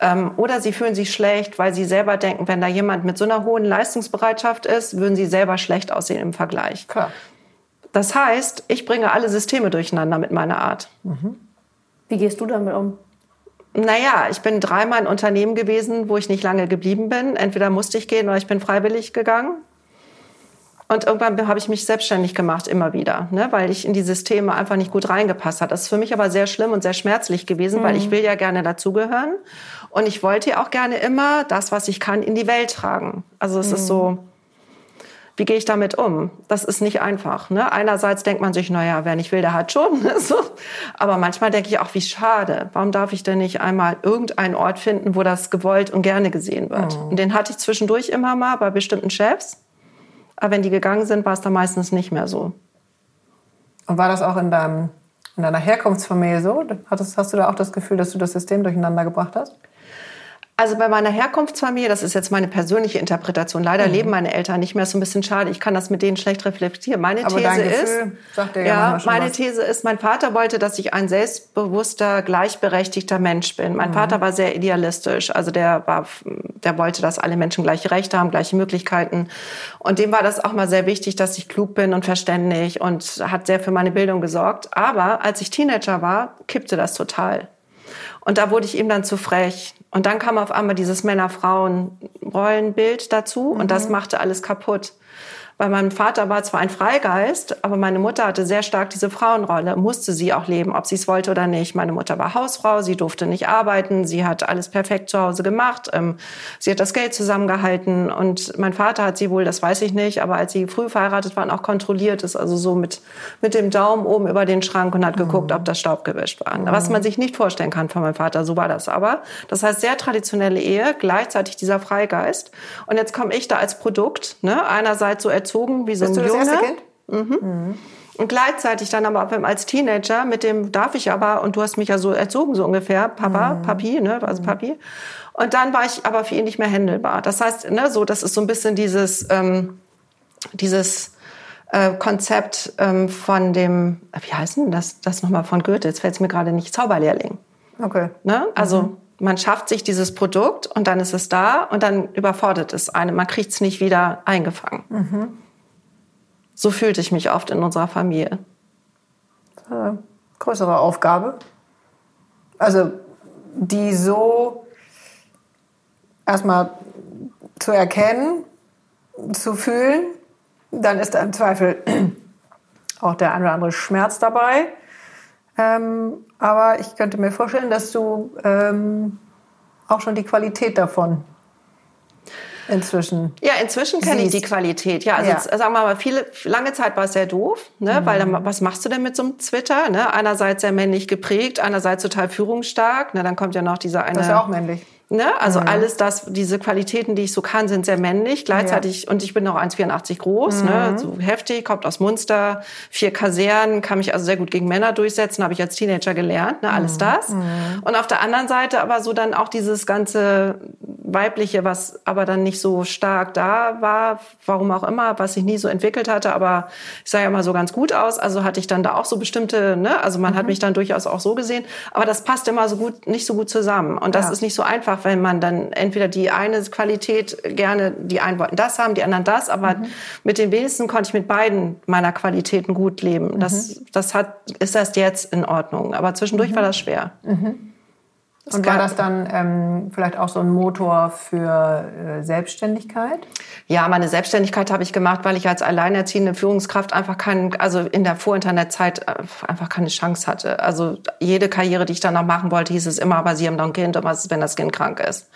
Ähm, oder sie fühlen sich schlecht, weil sie selber denken, wenn da jemand mit so einer hohen Leistungsbereitschaft ist, würden sie selber schlecht aussehen im Vergleich. Klar. Das heißt, ich bringe alle Systeme durcheinander mit meiner Art. Wie gehst du damit um? Naja, ich bin dreimal in Unternehmen gewesen, wo ich nicht lange geblieben bin. Entweder musste ich gehen oder ich bin freiwillig gegangen. Und irgendwann habe ich mich selbstständig gemacht, immer wieder, ne? weil ich in die Systeme einfach nicht gut reingepasst hat. Das ist für mich aber sehr schlimm und sehr schmerzlich gewesen, mhm. weil ich will ja gerne dazugehören. Und ich wollte ja auch gerne immer das, was ich kann, in die Welt tragen. Also es mhm. ist so, wie gehe ich damit um? Das ist nicht einfach. Ne? Einerseits denkt man sich, naja, wer nicht will, der hat schon. so. Aber manchmal denke ich auch, wie schade. Warum darf ich denn nicht einmal irgendeinen Ort finden, wo das gewollt und gerne gesehen wird? Mhm. Und den hatte ich zwischendurch immer mal bei bestimmten Chefs. Aber wenn die gegangen sind, war es dann meistens nicht mehr so. Und war das auch in, deinem, in deiner Herkunftsfamilie so? Hattest, hast du da auch das Gefühl, dass du das System durcheinander gebracht hast? Also bei meiner Herkunftsfamilie, das ist jetzt meine persönliche Interpretation. Leider mhm. leben meine Eltern nicht mehr. Ist so ein bisschen schade. Ich kann das mit denen schlecht reflektieren. Meine Aber These dein ist, Gefühl sagt ja, ja meine was. These ist, mein Vater wollte, dass ich ein selbstbewusster, gleichberechtigter Mensch bin. Mein mhm. Vater war sehr idealistisch. Also der war, der wollte, dass alle Menschen gleiche Rechte haben, gleiche Möglichkeiten. Und dem war das auch mal sehr wichtig, dass ich klug bin und verständig und hat sehr für meine Bildung gesorgt. Aber als ich Teenager war, kippte das total. Und da wurde ich ihm dann zu frech. Und dann kam auf einmal dieses Männer-Frauen-Rollenbild dazu und das mhm. machte alles kaputt. Bei meinem Vater war zwar ein Freigeist, aber meine Mutter hatte sehr stark diese Frauenrolle, musste sie auch leben, ob sie es wollte oder nicht. Meine Mutter war Hausfrau, sie durfte nicht arbeiten, sie hat alles perfekt zu Hause gemacht, ähm, sie hat das Geld zusammengehalten und mein Vater hat sie wohl, das weiß ich nicht, aber als sie früh verheiratet waren, auch kontrolliert ist, also so mit, mit dem Daumen oben über den Schrank und hat geguckt, mhm. ob das Staub gewischt war. Mhm. Was man sich nicht vorstellen kann von meinem Vater, so war das aber. Das heißt, sehr traditionelle Ehe, gleichzeitig dieser Freigeist. Und jetzt komme ich da als Produkt, ne, einerseits so erzogen wie so Bist ein du das Junge. erste Kind? Mhm. Mhm. Und gleichzeitig dann aber als Teenager, mit dem darf ich aber, und du hast mich ja so erzogen, so ungefähr, Papa, mhm. Papi, ne, also Papi. Und dann war ich aber für ihn nicht mehr händelbar. Das heißt, ne, so, das ist so ein bisschen dieses, ähm, dieses äh, Konzept ähm, von dem, wie heißt denn das, das nochmal von Goethe? Jetzt fällt es mir gerade nicht, Zauberlehrling. Okay. Ne? Also, mhm man schafft sich dieses Produkt und dann ist es da und dann überfordert es einen. Man kriegt es nicht wieder eingefangen. Mhm. So fühlte ich mich oft in unserer Familie. Äh, größere Aufgabe. Also die so erstmal zu erkennen, zu fühlen, dann ist da im Zweifel auch der ein oder andere Schmerz dabei. Ähm, aber ich könnte mir vorstellen, dass du ähm, auch schon die Qualität davon inzwischen. Ja, inzwischen kenne ich die Qualität. Ja, also ja. Jetzt, sagen wir mal, viele, lange Zeit war es sehr doof, ne? Mhm. weil dann, was machst du denn mit so einem Twitter? Ne? Einerseits sehr männlich geprägt, einerseits total führungsstark. Ne? Dann kommt ja noch dieser eine. Das ist ja auch männlich. Ne? Also mhm. alles das, diese Qualitäten, die ich so kann, sind sehr männlich. Gleichzeitig, ja. und ich bin noch 1,84 groß, ne? mhm. ne? so heftig, kommt aus Munster, vier Kasernen, kann mich also sehr gut gegen Männer durchsetzen, habe ich als Teenager gelernt, ne? alles mhm. das. Mhm. Und auf der anderen Seite aber so dann auch dieses ganze Weibliche, was aber dann nicht so stark da war, warum auch immer, was sich nie so entwickelt hatte, aber ich sah ja immer so ganz gut aus, also hatte ich dann da auch so bestimmte, ne? also man hat mhm. mich dann durchaus auch so gesehen, aber das passt immer so gut, nicht so gut zusammen und das ja. ist nicht so einfach, einfach, wenn man dann entweder die eine Qualität gerne, die einen wollten das haben, die anderen das, aber mhm. mit den wenigsten konnte ich mit beiden meiner Qualitäten gut leben. Mhm. Das, das hat, ist erst jetzt in Ordnung. Aber zwischendurch mhm. war das schwer. Mhm. Und war das dann ähm, vielleicht auch so ein Motor für äh, Selbstständigkeit? Ja, meine Selbstständigkeit habe ich gemacht, weil ich als alleinerziehende Führungskraft einfach keinen, also in der Vorinternetzeit einfach keine Chance hatte. Also jede Karriere, die ich dann noch machen wollte, hieß es immer, aber Sie haben doch ein Kind, und was ist, wenn das Kind krank ist?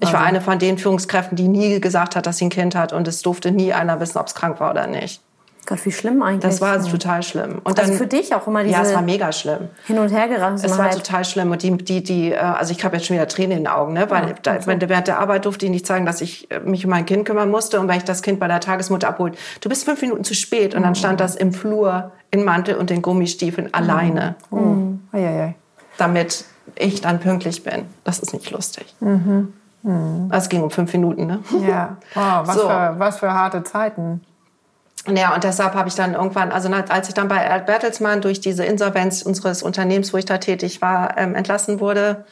Ich also. war eine von den Führungskräften, die nie gesagt hat, dass sie ein Kind hat und es durfte nie einer wissen, ob es krank war oder nicht. Gott, wie schlimm eigentlich. Das war also total schlimm. Und also dann, für dich auch immer diese Ja, es war mega schlimm. Hin und her geraten. Es war total schlimm. Und die, die, die, äh, also ich habe jetzt schon wieder Tränen in den Augen, ne? Weil ja, da, während der Arbeit durfte ich nicht zeigen, dass ich äh, mich um mein Kind kümmern musste. Und weil ich das Kind bei der Tagesmutter abholt, du bist fünf Minuten zu spät. Und dann stand das im Flur in Mantel und den Gummistiefeln mhm. alleine. Mhm. Mhm. Damit ich dann pünktlich bin. Das ist nicht lustig. Mhm. Mhm. Also es ging um fünf Minuten, ne? Ja. Wow, was, so. für, was für harte Zeiten. Ja, und deshalb habe ich dann irgendwann, also als ich dann bei Bertelsmann durch diese Insolvenz unseres Unternehmens, wo ich da tätig war, ähm, entlassen wurde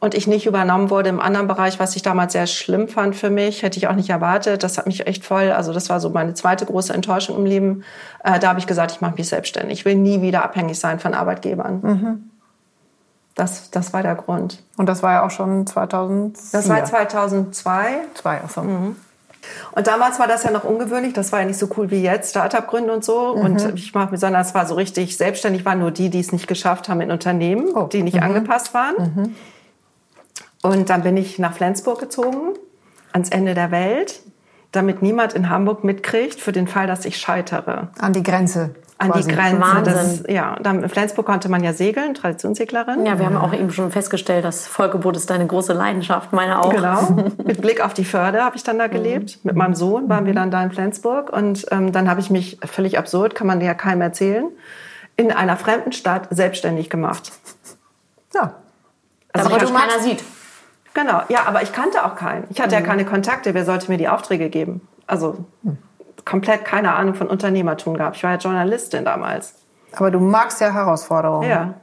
und ich nicht übernommen wurde im anderen Bereich, was ich damals sehr schlimm fand für mich, hätte ich auch nicht erwartet. Das hat mich echt voll, also das war so meine zweite große Enttäuschung im Leben. Äh, da habe ich gesagt, ich mache mich selbstständig. Ich will nie wieder abhängig sein von Arbeitgebern. Mhm. Das, das war der Grund. Und das war ja auch schon 2000. Das war 2002. Zwei, achso. Mhm. Und damals war das ja noch ungewöhnlich, das war ja nicht so cool wie jetzt, Startup gründen und so. Mhm. Und ich mache mir, sondern es war so richtig selbstständig, waren nur die, die es nicht geschafft haben in Unternehmen, Oh. die nicht angepasst waren. Und dann bin ich nach Flensburg gezogen, ans Ende der Welt, damit niemand in Hamburg mitkriegt, für den Fall, dass ich scheitere. An die Grenze. An die Grenze. Wahnsinn. Das, ja, dann, in Flensburg konnte man ja segeln, Traditionsseglerin. Ja, wir haben auch eben schon festgestellt, dass Vollgeburt ist deine große Leidenschaft, meine auch. Genau. Mit Blick auf die Förde habe ich dann da Mhm. gelebt. Mit meinem Sohn waren wir dann da in Flensburg. Und ähm, dann habe ich mich, völlig absurd, kann man ja keinem erzählen, in einer fremden Stadt selbstständig gemacht. Ja. Also Aber ich du keiner sieht. Genau, ja, aber ich kannte auch keinen. Ich hatte Mhm. ja keine Kontakte. Wer sollte mir die Aufträge geben? Also komplett keine Ahnung von Unternehmertum gehabt. Ich war ja Journalistin damals. Aber du magst ja Herausforderungen. Ja,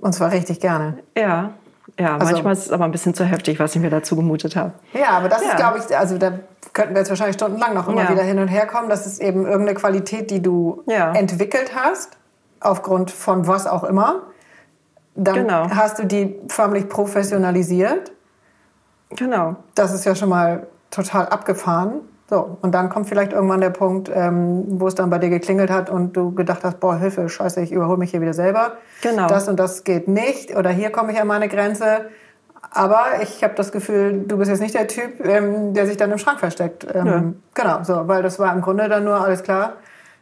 Und zwar richtig gerne. ja. Ja, Also- manchmal ist es aber ein bisschen zu heftig, was ich mir dazu gemutet habe. Ja, aber das Ja. ist, glaube ich, also da könnten wir jetzt wahrscheinlich stundenlang noch immer Ja. wieder hin und her kommen. Das ist eben irgendeine Qualität, die du Ja. entwickelt hast, aufgrund von was auch immer. Dann Genau. hast du die förmlich professionalisiert. Genau. Das ist ja schon mal total abgefahren. So, und dann kommt vielleicht irgendwann der Punkt, ähm, wo es dann bei dir geklingelt hat und du gedacht hast, boah, Hilfe, scheiße, ich überhole mich hier wieder selber. Genau. Das und das geht nicht oder hier komme ich an meine Grenze. Aber ich habe das Gefühl, du bist jetzt nicht der Typ, ähm, der sich dann im Schrank versteckt. Ähm, Nö. Genau, so, weil das war im Grunde dann nur alles klar.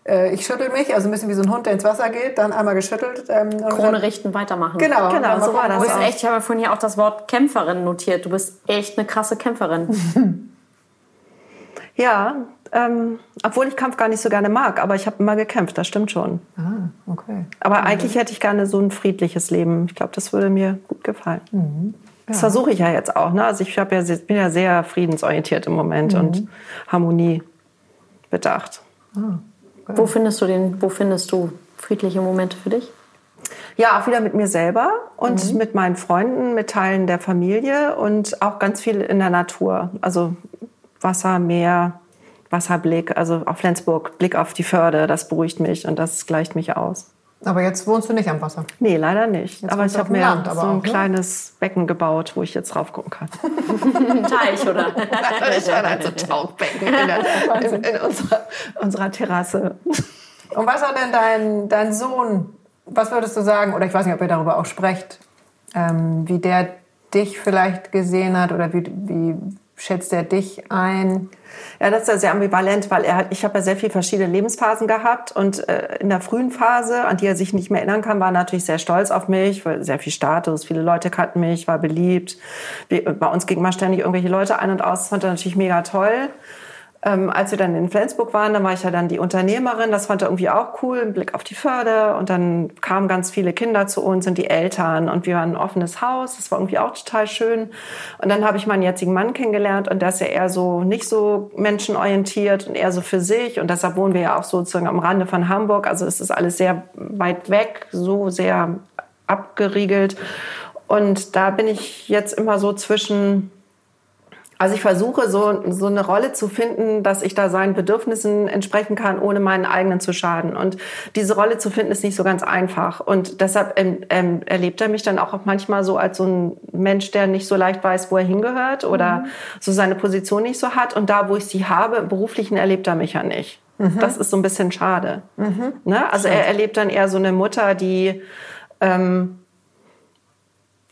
Äh, ich schüttel mich, also ein bisschen wie so ein Hund, der ins Wasser geht, dann einmal geschüttelt. Ähm, und Krone dann- richten, weitermachen. Genau, Genau, so war Du das wo bist echt, ich habe ja vorhin hier auch das Wort Kämpferin notiert. Du bist echt eine krasse Kämpferin. Ja, ähm, obwohl ich Kampf gar nicht so gerne mag, aber ich habe immer gekämpft, das stimmt schon. Ah, okay. Aber eigentlich hätte ich gerne so ein friedliches Leben. Ich glaube, das würde mir gut gefallen. Mhm. Das versuche ich ja jetzt auch. Ne? Also ich ja, bin ja sehr friedensorientiert im Moment Mhm. und Harmonie bedacht. Wo findest du den, wo findest du friedliche Momente für dich? Ja, auch wieder mit mir selber und Mhm. mit meinen Freunden, mit Teilen der Familie und auch ganz viel in der Natur. Also Wasser, Meer, Wasserblick, also auf Flensburg, Blick auf die Förde, das beruhigt mich und das gleicht mich aus. Aber jetzt wohnst du nicht am Wasser. Nee, leider nicht. Jetzt aber ich habe mir Land, so ein auch, ne? kleines Becken gebaut, wo ich jetzt drauf gucken kann. Ein Teich, oder? ich habe also Tauchbecken in, der, in, in unserer, unserer Terrasse. Und was hat denn dein, dein Sohn, was würdest du sagen, oder ich weiß nicht, ob ihr darüber auch sprecht, ähm, wie der dich vielleicht gesehen hat oder wie, wie schätzt er dich ein? Ja, das ist ja sehr ambivalent, weil er hat, ich habe ja sehr viele verschiedene Lebensphasen gehabt und äh, in der frühen Phase, an die er sich nicht mehr erinnern kann, war er natürlich sehr stolz auf mich, weil sehr viel Status, viele Leute kannten mich, war beliebt. Bei uns gingen mal ständig irgendwelche Leute ein und aus, das fand er natürlich mega toll. Ähm, als wir dann in Flensburg waren, dann war ich ja dann die Unternehmerin. Das fand er irgendwie auch cool, ein Blick auf die Förde. Und dann kamen ganz viele Kinder zu uns und die Eltern. Und wir waren ein offenes Haus. Das war irgendwie auch total schön. Und dann habe ich meinen jetzigen Mann kennengelernt. Und der ist ja eher so nicht so menschenorientiert und eher so für sich. Und deshalb wohnen wir ja auch sozusagen am Rande von Hamburg. Also es ist alles sehr weit weg, so sehr abgeriegelt. Und da bin ich jetzt immer so zwischen also ich versuche so, so eine Rolle zu finden, dass ich da seinen Bedürfnissen entsprechen kann, ohne meinen eigenen zu schaden. Und diese Rolle zu finden ist nicht so ganz einfach. Und deshalb ähm, erlebt er mich dann auch manchmal so als so ein Mensch, der nicht so leicht weiß, wo er hingehört oder so seine Position nicht so hat. Und da, wo ich sie habe, im beruflichen erlebt er mich ja nicht. Das ist so ein bisschen schade. Ne? Also er erlebt dann eher so eine Mutter, die ähm,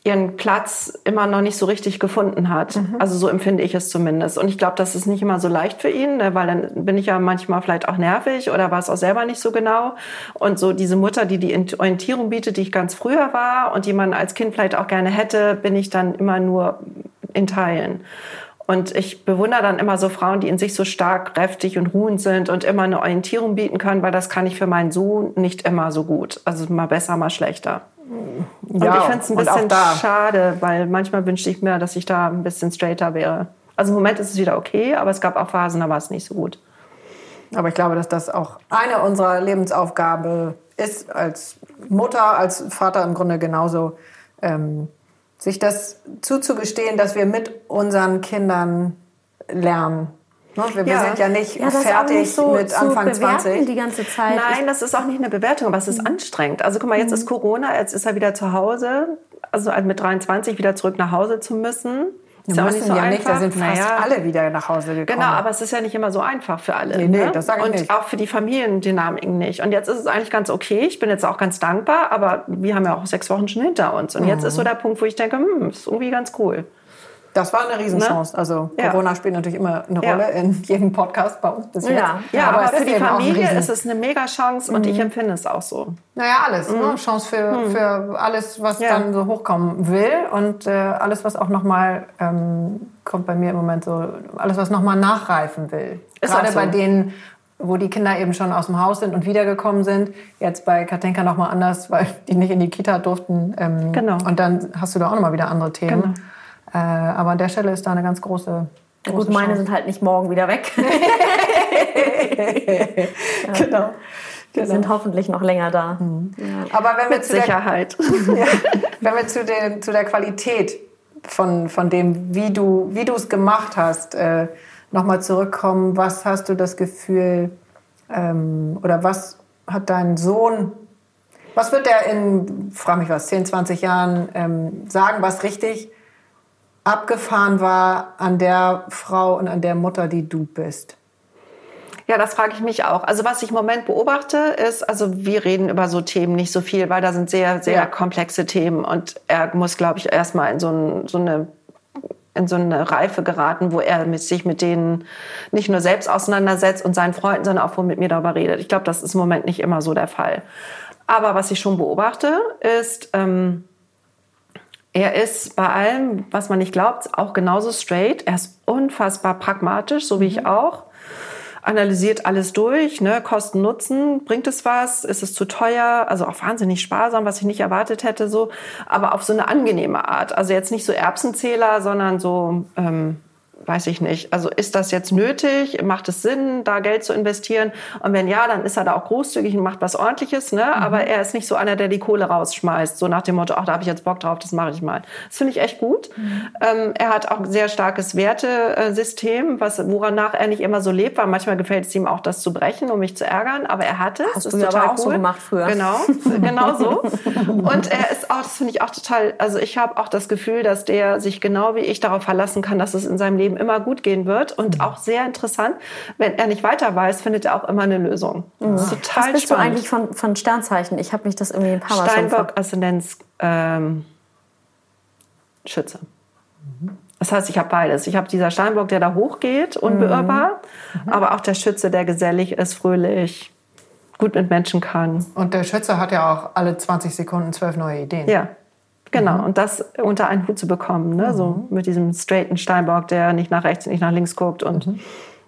ihren Platz immer noch nicht so richtig gefunden hat. Also so empfinde ich es zumindest. Und ich glaube, das ist nicht immer so leicht für ihn, ne, weil dann bin ich ja manchmal vielleicht auch nervig oder war es auch selber nicht so genau. Und so diese Mutter, die die Orientierung bietet, die ich ganz früher war und die man als Kind vielleicht auch gerne hätte, bin ich dann immer nur in Teilen. Und ich bewundere dann immer so Frauen, die in sich so stark, kräftig und ruhend sind und immer eine Orientierung bieten können, weil das kann ich für meinen Sohn nicht immer so gut. Also mal besser, mal schlechter. Und Ja, ich finde es ein bisschen schade, weil manchmal wünschte ich mir, dass ich da ein bisschen straighter wäre. Also im Moment ist es wieder okay, aber es gab auch Phasen, da war es nicht so gut. Aber ich glaube, dass das auch eine unserer Lebensaufgabe ist, als Mutter, als Vater im Grunde genauso, ähm, sich das zuzugestehen, dass wir mit unseren Kindern lernen. Ne? Wir, Ja. sind ja nicht Ja, fertig nicht so mit Anfang bewerten 20. die ganze Zeit. Nein, das ist auch nicht eine Bewertung, aber es ist anstrengend. Also guck mal, jetzt ist Corona, jetzt ist er wieder zu Hause, also mit 23 wieder zurück nach Hause zu müssen. Ist ja auch nicht so ja einfach. nicht, da sind fast Naja. alle wieder nach Hause gekommen. Genau, aber es ist ja nicht immer so einfach für alle. Nee, nee, ne? das sag ich Und nicht. auch für die Familiendynamiken nicht. Und jetzt ist es eigentlich ganz okay. Ich bin jetzt auch ganz dankbar, aber wir haben ja auch sechs Wochen schon hinter uns. Und jetzt ist Mhm. so der Punkt, wo ich denke, hm, ist irgendwie ganz cool. Das war eine Riesenchance. Also Ja. Corona spielt natürlich immer eine Ja. Rolle in jedem Podcast bei uns bis jetzt. Ja. Ja, aber, es für die Familie Mhm. ist es eine mega Chance und ich empfinde es auch so. Naja, alles. Ne? Chance für, für alles, was Mhm. Ja. dann so hochkommen will. Und äh, alles, was auch nochmal, ähm, kommt bei mir im Moment so, alles, was nochmal nachreifen will. Ist Gerade so. bei denen, wo die Kinder eben schon aus dem Haus sind und wiedergekommen sind. Jetzt bei Katinka nochmal anders, weil die nicht in die Kita durften. Ähm, Genau. Und dann hast du da auch nochmal wieder andere Themen. Äh, aber an der Stelle ist da eine ganz große, Ja, große Gut, meine Chance. sind halt nicht morgen wieder weg. Genau. Die sind hoffentlich noch länger da. Aber wenn wir Mit zu der Sicherheit. Wenn wir zu, den, zu der Qualität von, von dem, wie du wie du es gemacht hast, äh, nochmal zurückkommen, was hast du das Gefühl ähm, oder was hat dein Sohn, was wird der in, frag mich was, 10, 20 Jahren ähm, sagen, was richtig abgefahren war an der Frau und an der Mutter, die du bist? Ja, das frage ich mich auch. Also was ich im Moment beobachte, ist, also wir reden über so Themen nicht so viel, weil da sind sehr, sehr Ja. komplexe Themen und er muss, glaube ich, erstmal in so, ein, so eine in so eine Reife geraten, wo er mit, sich mit denen nicht nur selbst auseinandersetzt und seinen Freunden, sondern auch wo mit mir darüber redet. Ich glaube, das ist im Moment nicht immer so der Fall. Aber was ich schon beobachte, ist, ähm, er ist bei allem, was man nicht glaubt, auch genauso straight. Er ist unfassbar pragmatisch, so wie ich auch. Analysiert alles durch, ne? Kosten, Nutzen, bringt es was? Ist es zu teuer? Also auch wahnsinnig sparsam, was ich nicht erwartet hätte, so. Aber auf so eine angenehme Art. Also jetzt nicht so Erbsenzähler, sondern so, ähm, weiß ich nicht. Also ist das jetzt nötig? Macht es Sinn, da Geld zu investieren? Und wenn ja, dann ist er da auch großzügig und macht was Ordentliches. Ne? Aber er ist nicht so einer, der die Kohle rausschmeißt, so nach dem Motto, ach, da habe ich jetzt Bock drauf, das mache ich mal. Das finde ich echt gut. Ähm, er hat auch ein sehr starkes Wertesystem, was, woranach er nicht immer so lebt, weil manchmal gefällt es ihm auch, das zu brechen, um mich zu ärgern. Aber er hat es. Hast Das du ist total auch so cool. gemacht früher. Genau, genau so. Und er ist auch, das finde ich auch total, also ich habe auch das Gefühl, dass der sich genau wie ich darauf verlassen kann, dass es in seinem Leben immer gut gehen wird. Und auch sehr interessant, wenn er nicht weiter weiß, findet er auch immer eine Lösung. Das ist total Was bist du spannend. eigentlich von, von Sternzeichen? Ich habe mich das irgendwie ein paar Mal Steinbock, Aszendenz, ähm, Schütze. Das heißt, ich habe beides. Ich habe dieser Steinbock, der da hochgeht, unbeirrbar, aber auch der Schütze, der gesellig ist, fröhlich, gut mit Menschen kann. Und der Schütze hat ja auch alle 20 Sekunden zwölf neue Ideen. Ja, genau. Und das unter einen Hut zu bekommen, ne? so mit diesem straighten Steinbock, der nicht nach rechts, nicht nach links guckt und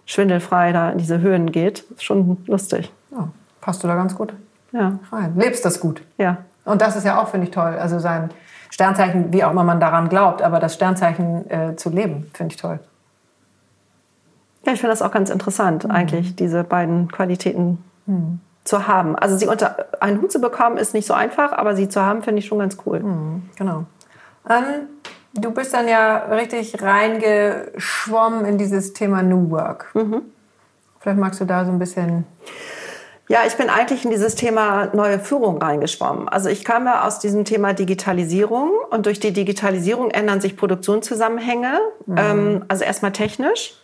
schwindelfrei da in diese Höhen geht, ist schon lustig. Ja, passt du da ganz gut Ja, rein. Lebst das gut. ja. Und das ist ja auch, finde ich, toll. Also sein Sternzeichen, wie auch immer man daran glaubt, aber das Sternzeichen äh, zu leben, finde ich toll. Ja, ich finde das auch ganz interessant, eigentlich, diese beiden Qualitäten zu haben. Also sie unter einen Hut zu bekommen, ist nicht so einfach, aber sie zu haben, finde ich schon ganz cool. Genau. Ähm, du bist dann ja richtig reingeschwommen in dieses Thema New Work. Vielleicht magst du da so ein bisschen. Ja, ich bin eigentlich in dieses Thema neue Führung reingeschwommen. Also ich kam ja aus diesem Thema Digitalisierung und durch die Digitalisierung ändern sich Produktionszusammenhänge. Ähm, also erstmal technisch.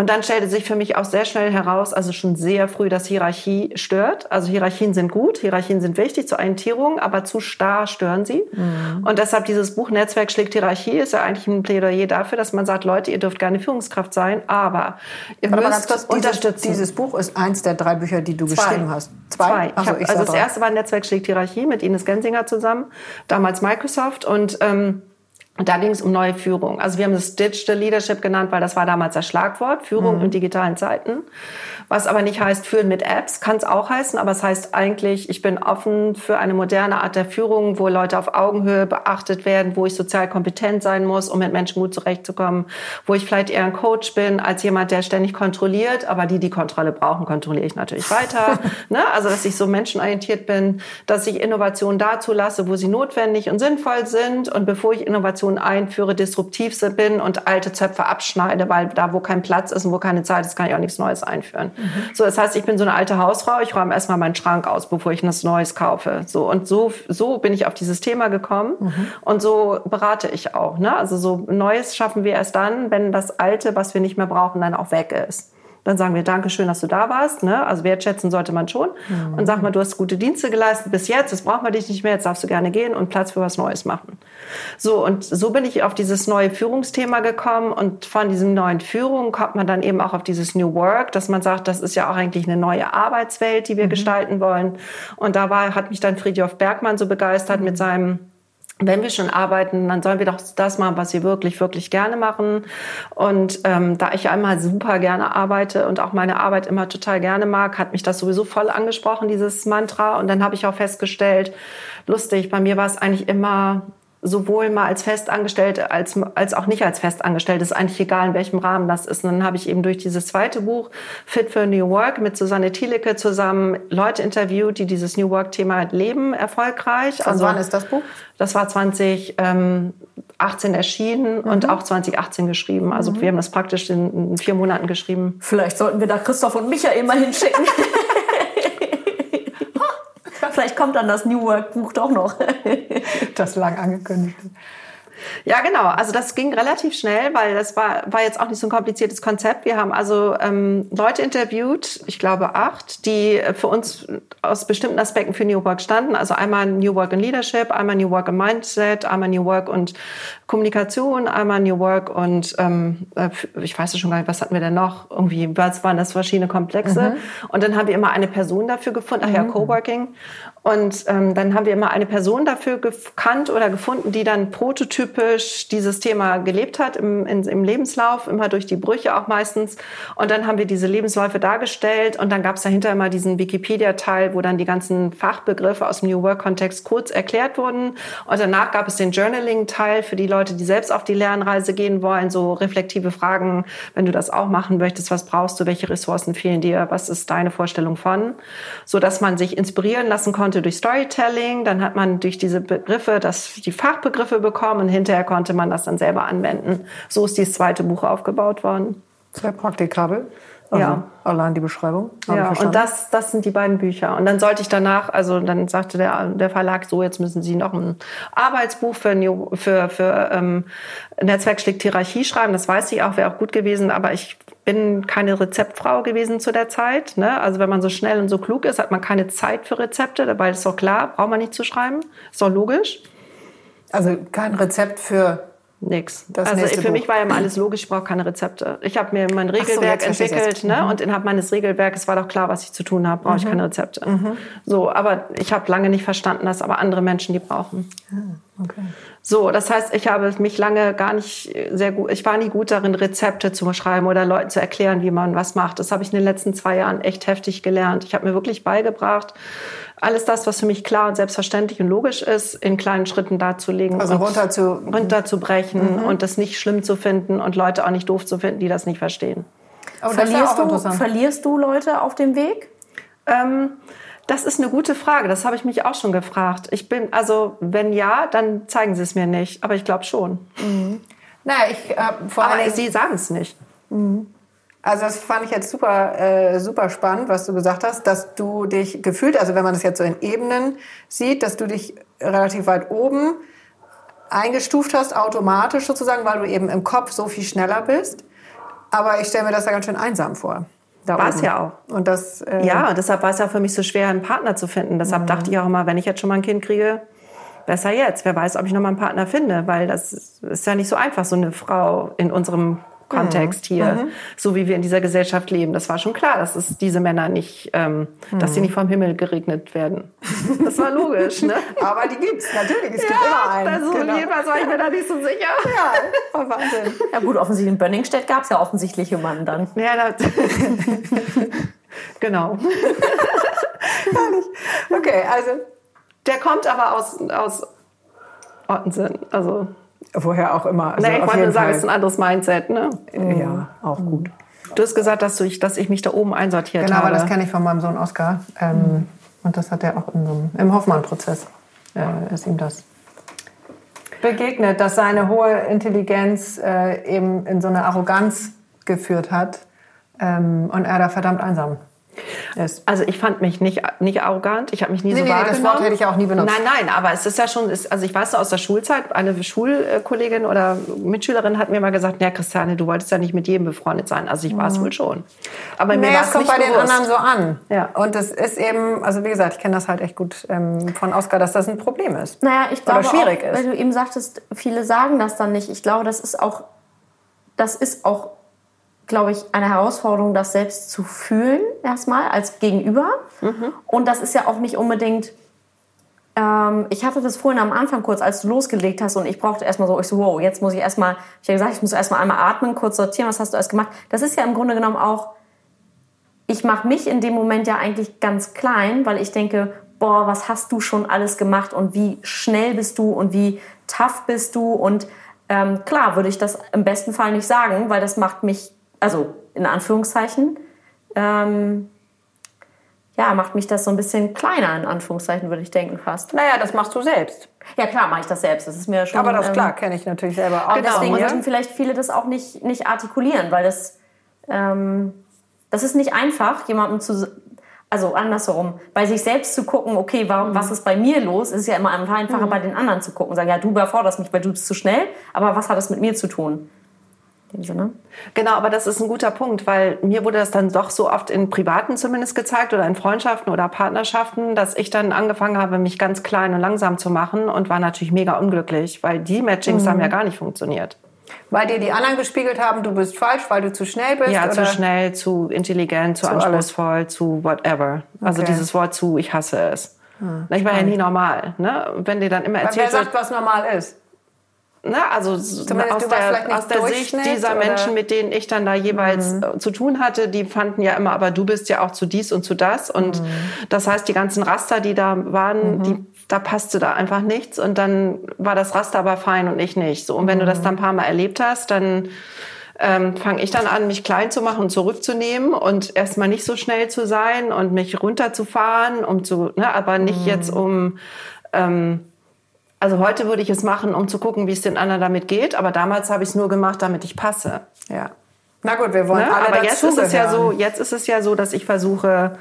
Und dann stellte sich für mich auch sehr schnell heraus, also schon sehr früh, dass Hierarchie stört. Also Hierarchien sind gut, Hierarchien sind wichtig zur Orientierung, aber zu starr stören sie. Und deshalb dieses Buch Netzwerk schlägt Hierarchie ist ja eigentlich ein Plädoyer dafür, dass man sagt, Leute, ihr dürft gerne Führungskraft sein, aber ihr Warte mal müsst kurz, dieses, unterstützen. dieses Buch ist eins der drei Bücher, die du geschrieben hast. Zwei. Achso, ich hab, ich also das drei. erste war Netzwerk schlägt Hierarchie mit Ines Gensinger zusammen, damals Microsoft und ähm, da ging es um neue Führung. Also wir haben das Digital Leadership genannt, weil das war damals das Schlagwort, Führung in digitalen Zeiten. Was aber nicht heißt führen mit Apps, kann es auch heißen, aber es heißt eigentlich, ich bin offen für eine moderne Art der Führung, wo Leute auf Augenhöhe beachtet werden, wo ich sozial kompetent sein muss, um mit Menschen gut zurechtzukommen, wo ich vielleicht eher ein Coach bin als jemand, der ständig kontrolliert, aber die, die Kontrolle brauchen, kontrolliere ich natürlich weiter. ne? Also dass ich so menschenorientiert bin, dass ich Innovationen dazu lasse, wo sie notwendig und sinnvoll sind und bevor ich Innovationen Innovation einführe, disruptiv bin und alte Zöpfe abschneide, weil da, wo kein Platz ist und wo keine Zeit ist, kann ich auch nichts Neues einführen. Mhm. So, das heißt, ich bin so eine alte Hausfrau, ich räume erstmal meinen Schrank aus, bevor ich was Neues kaufe. So, und so, so bin ich auf dieses Thema gekommen mhm. und so berate ich auch. Ne? Also so Neues schaffen wir erst dann, wenn das Alte, was wir nicht mehr brauchen, dann auch weg ist. Dann sagen wir, danke schön, dass du da warst. Ne? Also wertschätzen sollte man schon. Mhm. Und sag mal, du hast gute Dienste geleistet bis jetzt, jetzt brauchen wir dich nicht mehr, jetzt darfst du gerne gehen und Platz für was Neues machen. So, und so bin ich auf dieses neue Führungsthema gekommen. Und von diesem neuen Führung kommt man dann eben auch auf dieses New Work, dass man sagt, das ist ja auch eigentlich eine neue Arbeitswelt, die wir mhm. gestalten wollen. Und da war, hat mich dann Friedhof Bergmann so begeistert mhm. mit seinem wenn wir schon arbeiten, dann sollen wir doch das machen, was wir wirklich, wirklich gerne machen. Und ähm, da ich einmal super gerne arbeite und auch meine Arbeit immer total gerne mag, hat mich das sowieso voll angesprochen, dieses Mantra. Und dann habe ich auch festgestellt, lustig, bei mir war es eigentlich immer sowohl mal als Festangestellte als, als auch nicht als Festangestellte. ist eigentlich egal, in welchem Rahmen das ist. Und dann habe ich eben durch dieses zweite Buch Fit for New Work mit Susanne Thielecke zusammen Leute interviewt, die dieses New Work-Thema leben, erfolgreich. Von also, wann ist das Buch? Das war 2018 erschienen mhm. und auch 2018 geschrieben. Also mhm. wir haben das praktisch in, in vier Monaten geschrieben. Vielleicht sollten wir da Christoph und Michael mal hinschicken. Vielleicht kommt dann das New Work Buch doch noch. das lang angekündigt. Ja, genau. Also das ging relativ schnell, weil das war, war jetzt auch nicht so ein kompliziertes Konzept. Wir haben also ähm, Leute interviewt, ich glaube acht, die für uns aus bestimmten Aspekten für New Work standen. Also einmal New Work in Leadership, einmal New Work in Mindset, einmal New Work und Kommunikation, einmal New Work und ähm, äh, ich weiß es schon gar nicht, was hatten wir denn noch? Irgendwie, was waren das verschiedene Komplexe? Mhm. Und dann haben wir immer eine Person dafür gefunden, ach ja, mhm. Coworking. Und ähm, dann haben wir immer eine Person dafür gekannt oder gefunden, die dann prototypisch dieses Thema gelebt hat im, in, im Lebenslauf, immer durch die Brüche auch meistens. Und dann haben wir diese Lebensläufe dargestellt und dann gab es dahinter immer diesen Wikipedia-Teil, wo dann die ganzen Fachbegriffe aus dem New Work-Kontext kurz erklärt wurden. Und danach gab es den Journaling-Teil für die Leute, die selbst auf die Lernreise gehen wollen, so reflektive Fragen, wenn du das auch machen möchtest, was brauchst du, welche Ressourcen fehlen dir, was ist deine Vorstellung von, so dass man sich inspirieren lassen konnte durch Storytelling, dann hat man durch diese Begriffe das, die Fachbegriffe bekommen und hinterher konnte man das dann selber anwenden. So ist dieses zweite Buch aufgebaut worden. Sehr praktikabel. Also ja. Allein die Beschreibung. Ja, und das, das sind die beiden Bücher. Und dann sollte ich danach, also dann sagte der, der Verlag so, jetzt müssen Sie noch ein Arbeitsbuch für, für, für ähm, Netzwerk schlägt Hierarchie schreiben. Das weiß ich auch, wäre auch gut gewesen. Aber ich bin keine Rezeptfrau gewesen zu der Zeit. Ne? Also wenn man so schnell und so klug ist, hat man keine Zeit für Rezepte. Dabei ist doch klar, braucht man nicht zu schreiben. Ist doch logisch. Also kein Rezept für Nix. Das also für Buch. mich war ja immer alles logisch, ich brauche keine Rezepte. Ich habe mir mein Regelwerk so, entwickelt ne? Mhm. und innerhalb meines Regelwerkes war doch klar, was ich zu tun habe, brauche mhm. ich keine Rezepte. Mhm. So, aber ich habe lange nicht verstanden, dass aber andere Menschen die brauchen. Ah, okay. So, das heißt, ich habe mich lange gar nicht sehr gut, ich war nie gut darin, Rezepte zu schreiben oder Leuten zu erklären, wie man was macht. Das habe ich in den letzten zwei Jahren echt heftig gelernt. Ich habe mir wirklich beigebracht, alles das, was für mich klar und selbstverständlich und logisch ist, in kleinen Schritten darzulegen. Also runter zu, runterzubrechen mhm. und das nicht schlimm zu finden und Leute auch nicht doof zu finden, die das nicht verstehen. Aber verlierst, du, verlierst du Leute auf dem Weg? Ähm, das ist eine gute Frage. Das habe ich mich auch schon gefragt. Ich bin, also, wenn ja, dann zeigen sie es mir nicht. Aber ich glaube schon. Mhm. Naja, ich, äh, vor Aber sie sagen es nicht. Mhm. Also das fand ich jetzt super, äh, super spannend, was du gesagt hast, dass du dich gefühlt, also wenn man das jetzt so in Ebenen sieht, dass du dich relativ weit oben eingestuft hast, automatisch sozusagen, weil du eben im Kopf so viel schneller bist. Aber ich stelle mir das da ganz schön einsam vor. War es ja auch. Und das, äh ja, und deshalb war es ja für mich so schwer, einen Partner zu finden. Deshalb mhm. dachte ich auch immer, wenn ich jetzt schon mal ein Kind kriege, besser jetzt. Wer weiß, ob ich noch mal einen Partner finde, weil das ist ja nicht so einfach, so eine Frau in unserem Kontext hier, mhm. so wie wir in dieser Gesellschaft leben. Das war schon klar, dass es diese Männer nicht, ähm, mhm. dass sie nicht vom Himmel geregnet werden. Das war logisch, ne? Aber die gibt's natürlich. Es ja, gibt immer einen. Also genau. jedenfalls war ich mir da nicht so sicher. Ja, war Wahnsinn. Ja gut, offensichtlich in Bönningstedt gab es ja offensichtliche Mann dann. Ja, das genau. Okay, also der kommt aber aus aus Ottensen, also Woher auch immer. Also nee, ich wollte nur sagen, es ist ein anderes Mindset, ne? Ja, auch gut. Du hast gesagt, dass, du, dass ich mich da oben einsortiert genau, habe. Genau, aber das kenne ich von meinem Sohn Oskar. Ähm, mhm. Und das hat er auch in so einem, im Hoffmann-Prozess äh, ist ihm das begegnet, dass seine hohe Intelligenz äh, eben in so eine Arroganz geführt hat ähm, und er da verdammt einsam ist. Also ich fand mich nicht, nicht arrogant, ich habe mich nie Nee, so nee, nee, das wahrgenommen. Wort hätte ich auch nie benutzt. Nein, nein, aber es ist ja schon, ist, also ich weiß noch aus der Schulzeit, eine Schulkollegin oder Mitschülerin hat mir mal gesagt, ja Christiane, du wolltest ja nicht mit jedem befreundet sein. Also ich war es wohl schon. Aber mir Mhm. Naja, war es es kommt nicht bei den bewusst. anderen so an. Ja. Und das ist eben, also wie gesagt, ich kenne das halt echt gut ähm, von Oscar, dass das ein Problem ist. Naja, ich Oder glaube schwierig auch, ist. weil du eben sagtest, viele sagen das dann nicht. Ich glaube, das ist auch, das ist auch, glaube ich, eine Herausforderung, das selbst zu fühlen erstmal als Gegenüber. Mhm. Und das ist ja auch nicht unbedingt. Ähm, ich hatte das vorhin am Anfang kurz, als du losgelegt hast und ich brauchte erstmal so, ich so, wow, jetzt muss ich erstmal, ich habe gesagt, ich muss erstmal einmal atmen, kurz sortieren, was hast du alles gemacht. Das ist ja im Grunde genommen auch, ich mache mich in dem Moment ja eigentlich ganz klein, weil ich denke, boah, was hast du schon alles gemacht und wie schnell bist du und wie tough bist du und ähm, klar würde ich das im besten Fall nicht sagen, weil das macht mich, also in Anführungszeichen, ähm, ja, macht mich das so ein bisschen kleiner in Anführungszeichen, würde ich denken fast. Naja, das machst du selbst. Ja klar, mache ich das selbst. Das ist mir schon. Aber das ähm, klar, kenne ich natürlich selber auch. und deswegen würden vielleicht viele das auch nicht, nicht artikulieren, weil das, ähm, das ist nicht einfach, jemandem zu, also andersherum, bei sich selbst zu gucken, okay, Mhm. warum, was ist bei mir los, ist ja immer einfacher, bei den anderen zu gucken. Sagen, ja, du überforderst mich, weil du bist zu schnell, aber was hat das mit mir zu tun? In dem Sinne. Genau, aber das ist ein guter Punkt, weil mir wurde das dann doch so oft in Privaten zumindest gezeigt oder in Freundschaften oder Partnerschaften, dass ich dann angefangen habe, mich ganz klein und langsam zu machen und war natürlich mega unglücklich, weil die Matchings Mhm. haben ja gar nicht funktioniert. Weil dir die anderen gespiegelt haben, du bist falsch, weil du zu schnell bist. Ja, oder? zu schnell, zu intelligent, zu, Zu alles. anspruchsvoll, zu whatever. Also Okay. dieses Wort zu, ich hasse es. Ich war ja nie normal. Ne? Wenn dir dann immer Weil wer erzählt wird, sagt, was normal ist? Ne, also Zumindest aus der, aus der Sicht dieser oder? Mhm. Menschen, mit denen ich dann da jeweils äh, zu tun hatte, die fanden ja immer, aber du bist ja auch zu dies und zu das. Und Mhm. das heißt, die ganzen Raster, die da waren, die, da passte da einfach nichts. Und dann war das Raster aber fein und ich nicht. So, und wenn du Mhm. das dann ein paar Mal erlebt hast, dann ähm, fange ich dann an, mich klein zu machen und zurückzunehmen und erstmal nicht so schnell zu sein und mich runterzufahren, um zu, ne, aber nicht Mhm. jetzt um ähm, also heute würde ich es machen, um zu gucken, wie es den anderen damit geht. Aber damals habe ich es nur gemacht, damit ich passe. Ja. Na gut, wir wollen Ne? alle Aber jetzt ist es ja so, jetzt ist es ja so, dass ich versuche,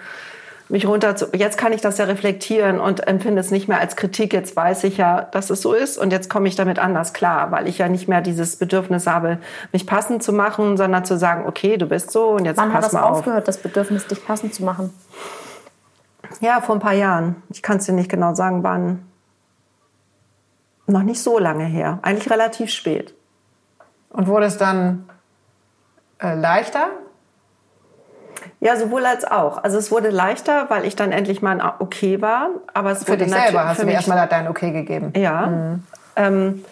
mich runter zu. Jetzt kann ich das ja reflektieren und empfinde es nicht mehr als Kritik. Jetzt weiß ich ja, dass es so ist und jetzt komme ich damit anders klar, weil ich ja nicht mehr dieses Bedürfnis habe, mich passend zu machen, sondern zu sagen, okay, du bist so und jetzt Wann hat pass das mal auf. aufgehört, das Bedürfnis, dich passend zu machen? Ja, vor ein paar Jahren. Ich kann es dir nicht genau sagen, wann. Noch nicht so lange her. Eigentlich relativ spät. Und wurde es dann äh, leichter? Ja, sowohl als auch. Also es wurde leichter, weil ich dann endlich mal ein Okay war. Aber es Für wurde dich selber hast du mich- erstmal dein Okay gegeben. Ja. Ähm,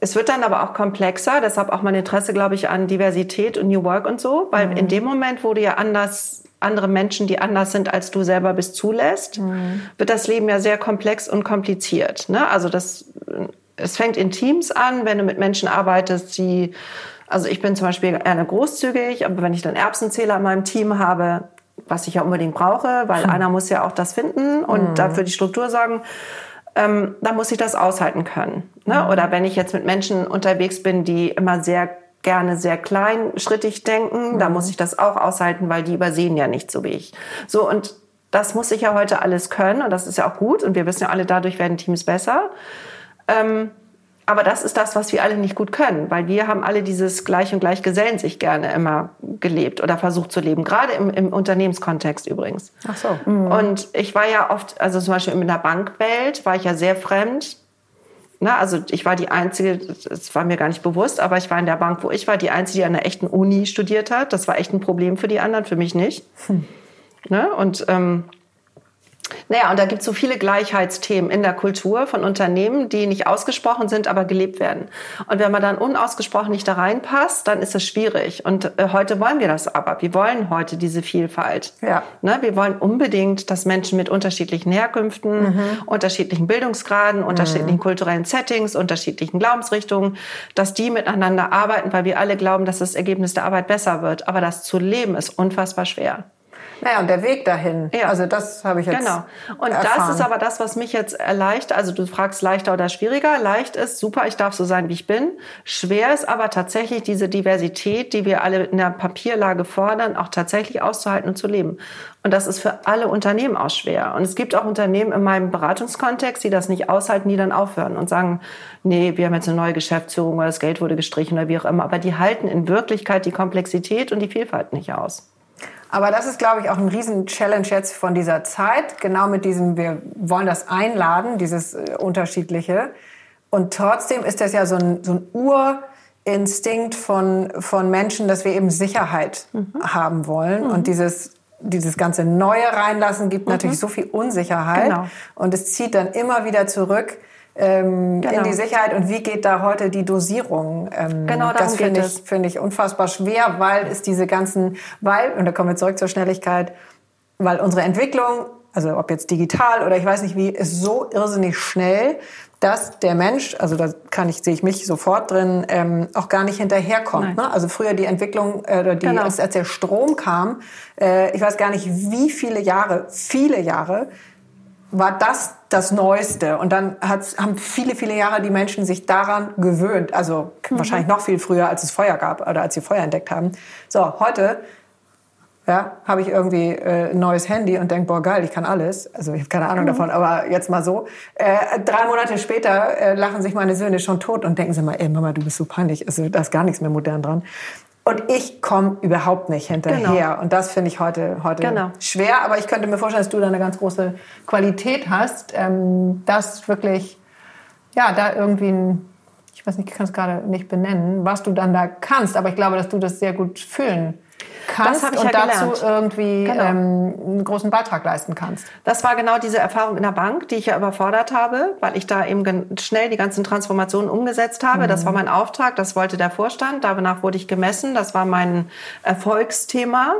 es wird dann aber auch komplexer, deshalb auch mein Interesse, glaube ich, an Diversität und New Work und so, weil in dem Moment, wo du ja anders andere Menschen, die anders sind als du selber bist, zulässt, wird das Leben ja sehr komplex und kompliziert. Ne? Also das, es fängt in Teams an, wenn du mit Menschen arbeitest, die, also ich bin zum Beispiel gerne großzügig, aber wenn ich dann Erbsenzähler in meinem Team habe, was ich ja unbedingt brauche, weil einer muss ja auch das finden und dafür die Struktur sorgen, ähm, dann muss ich das aushalten können. Ne? Oder wenn ich jetzt mit Menschen unterwegs bin, die immer sehr gerne sehr kleinschrittig denken, da muss ich das auch aushalten, weil die übersehen ja nicht so wie ich. So und das muss ich ja heute alles können und das ist ja auch gut und wir wissen ja alle, dadurch werden Teams besser. Ähm, aber das ist das, was wir alle nicht gut können, weil wir haben alle dieses Gleich und Gleich gesellen sich gerne immer gelebt oder versucht zu leben, gerade im, im Unternehmenskontext übrigens. Ach so. Und ich war ja oft, also zum Beispiel in der Bankwelt war ich ja sehr fremd. Na, also ich war die Einzige, das war mir gar nicht bewusst, aber ich war in der Bank, wo ich war, die Einzige, die an einer echten Uni studiert hat. Das war echt ein Problem für die anderen, für mich nicht. Ne? Und ähm, naja, und da gibt es so viele Gleichheitsthemen in der Kultur von Unternehmen, die nicht ausgesprochen sind, aber gelebt werden. Und wenn man dann unausgesprochen nicht da reinpasst, dann ist es schwierig. Und äh, heute wollen wir das aber. Wir wollen heute diese Vielfalt. Ja. Ne? Wir wollen unbedingt, dass Menschen mit unterschiedlichen Herkünften, unterschiedlichen Bildungsgraden, unterschiedlichen kulturellen Settings, unterschiedlichen Glaubensrichtungen, dass die miteinander arbeiten, weil wir alle glauben, dass das Ergebnis der Arbeit besser wird. Aber das zu leben ist unfassbar schwer. Naja, und der Weg dahin. Ja. Also das habe ich jetzt Genau. Und erfahren. das ist aber das, was mich jetzt erleichtert. Also du fragst leichter oder schwieriger. Leicht ist super, ich darf so sein, wie ich bin. Schwer ist aber tatsächlich diese Diversität, die wir alle in der Papierlage fordern, auch tatsächlich auszuhalten und zu leben. Und das ist für alle Unternehmen auch schwer. Und es gibt auch Unternehmen in meinem Beratungskontext, die das nicht aushalten, die dann aufhören und sagen, nee, wir haben jetzt eine neue Geschäftsführung oder das Geld wurde gestrichen oder wie auch immer. Aber die halten in Wirklichkeit die Komplexität und die Vielfalt nicht aus. Aber das ist, glaube ich, auch ein riesen Challenge jetzt von dieser Zeit. Genau mit diesem, wir wollen das einladen, dieses äh, Unterschiedliche. Und trotzdem ist das ja so ein, so ein Urinstinkt von, von Menschen, dass wir eben Sicherheit haben wollen. Und dieses, dieses ganze Neue reinlassen gibt natürlich so viel Unsicherheit. Genau. Und es zieht dann immer wieder zurück ähm, Genau. in die Sicherheit. Und wie geht da heute die Dosierung? Ähm, Genau, das finde ich, es. finde ich unfassbar schwer, weil es diese ganzen, weil, und da kommen wir zurück zur Schnelligkeit, weil unsere Entwicklung, also ob jetzt digital oder ich weiß nicht wie, ist so irrsinnig schnell, dass der Mensch, also da kann ich, sehe ich mich sofort drin, ähm, auch gar nicht hinterherkommt. Ne? Also früher die Entwicklung, äh, oder die, Genau. als, als der Strom kam, äh, ich weiß gar nicht wie viele Jahre, viele Jahre, war das das Neueste. Und dann hat's, haben viele, viele Jahre die Menschen sich daran gewöhnt. Also wahrscheinlich noch viel früher, als es Feuer gab oder als sie Feuer entdeckt haben. So, heute ja, habe ich irgendwie äh, ein neues Handy und denke, boah, geil, ich kann alles. Also ich habe keine Ahnung davon, aber jetzt mal so. Äh, drei Monate später äh, lachen sich meine Söhne schon tot und denken sie mal, ey Mama, du bist so peinlich. Also da ist gar nichts mehr modern dran. Und ich komme überhaupt nicht hinterher. Und das finde ich heute, heute Genau. schwer. Aber ich könnte mir vorstellen, dass du da eine ganz große Qualität hast, ähm, das wirklich, ja, da irgendwie ein, ich weiß nicht, ich kann es gerade nicht benennen, was du dann da kannst. Aber ich glaube, dass du das sehr gut fühlen kannst und ja dazu gelernt. irgendwie Genau. ähm, einen großen Beitrag leisten kannst. Das war genau diese Erfahrung in der Bank, die ich ja überfordert habe, weil ich da eben schnell die ganzen Transformationen umgesetzt habe. Das war mein Auftrag, das wollte der Vorstand. Danach wurde ich gemessen. Das war mein Erfolgsthema.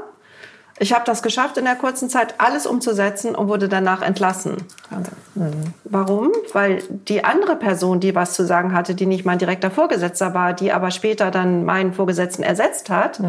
Ich habe das geschafft, in der kurzen Zeit alles umzusetzen und wurde danach entlassen. Wahnsinn. Warum? Weil die andere Person, die was zu sagen hatte, die nicht mein direkter Vorgesetzter war, die aber später dann meinen Vorgesetzten ersetzt hat,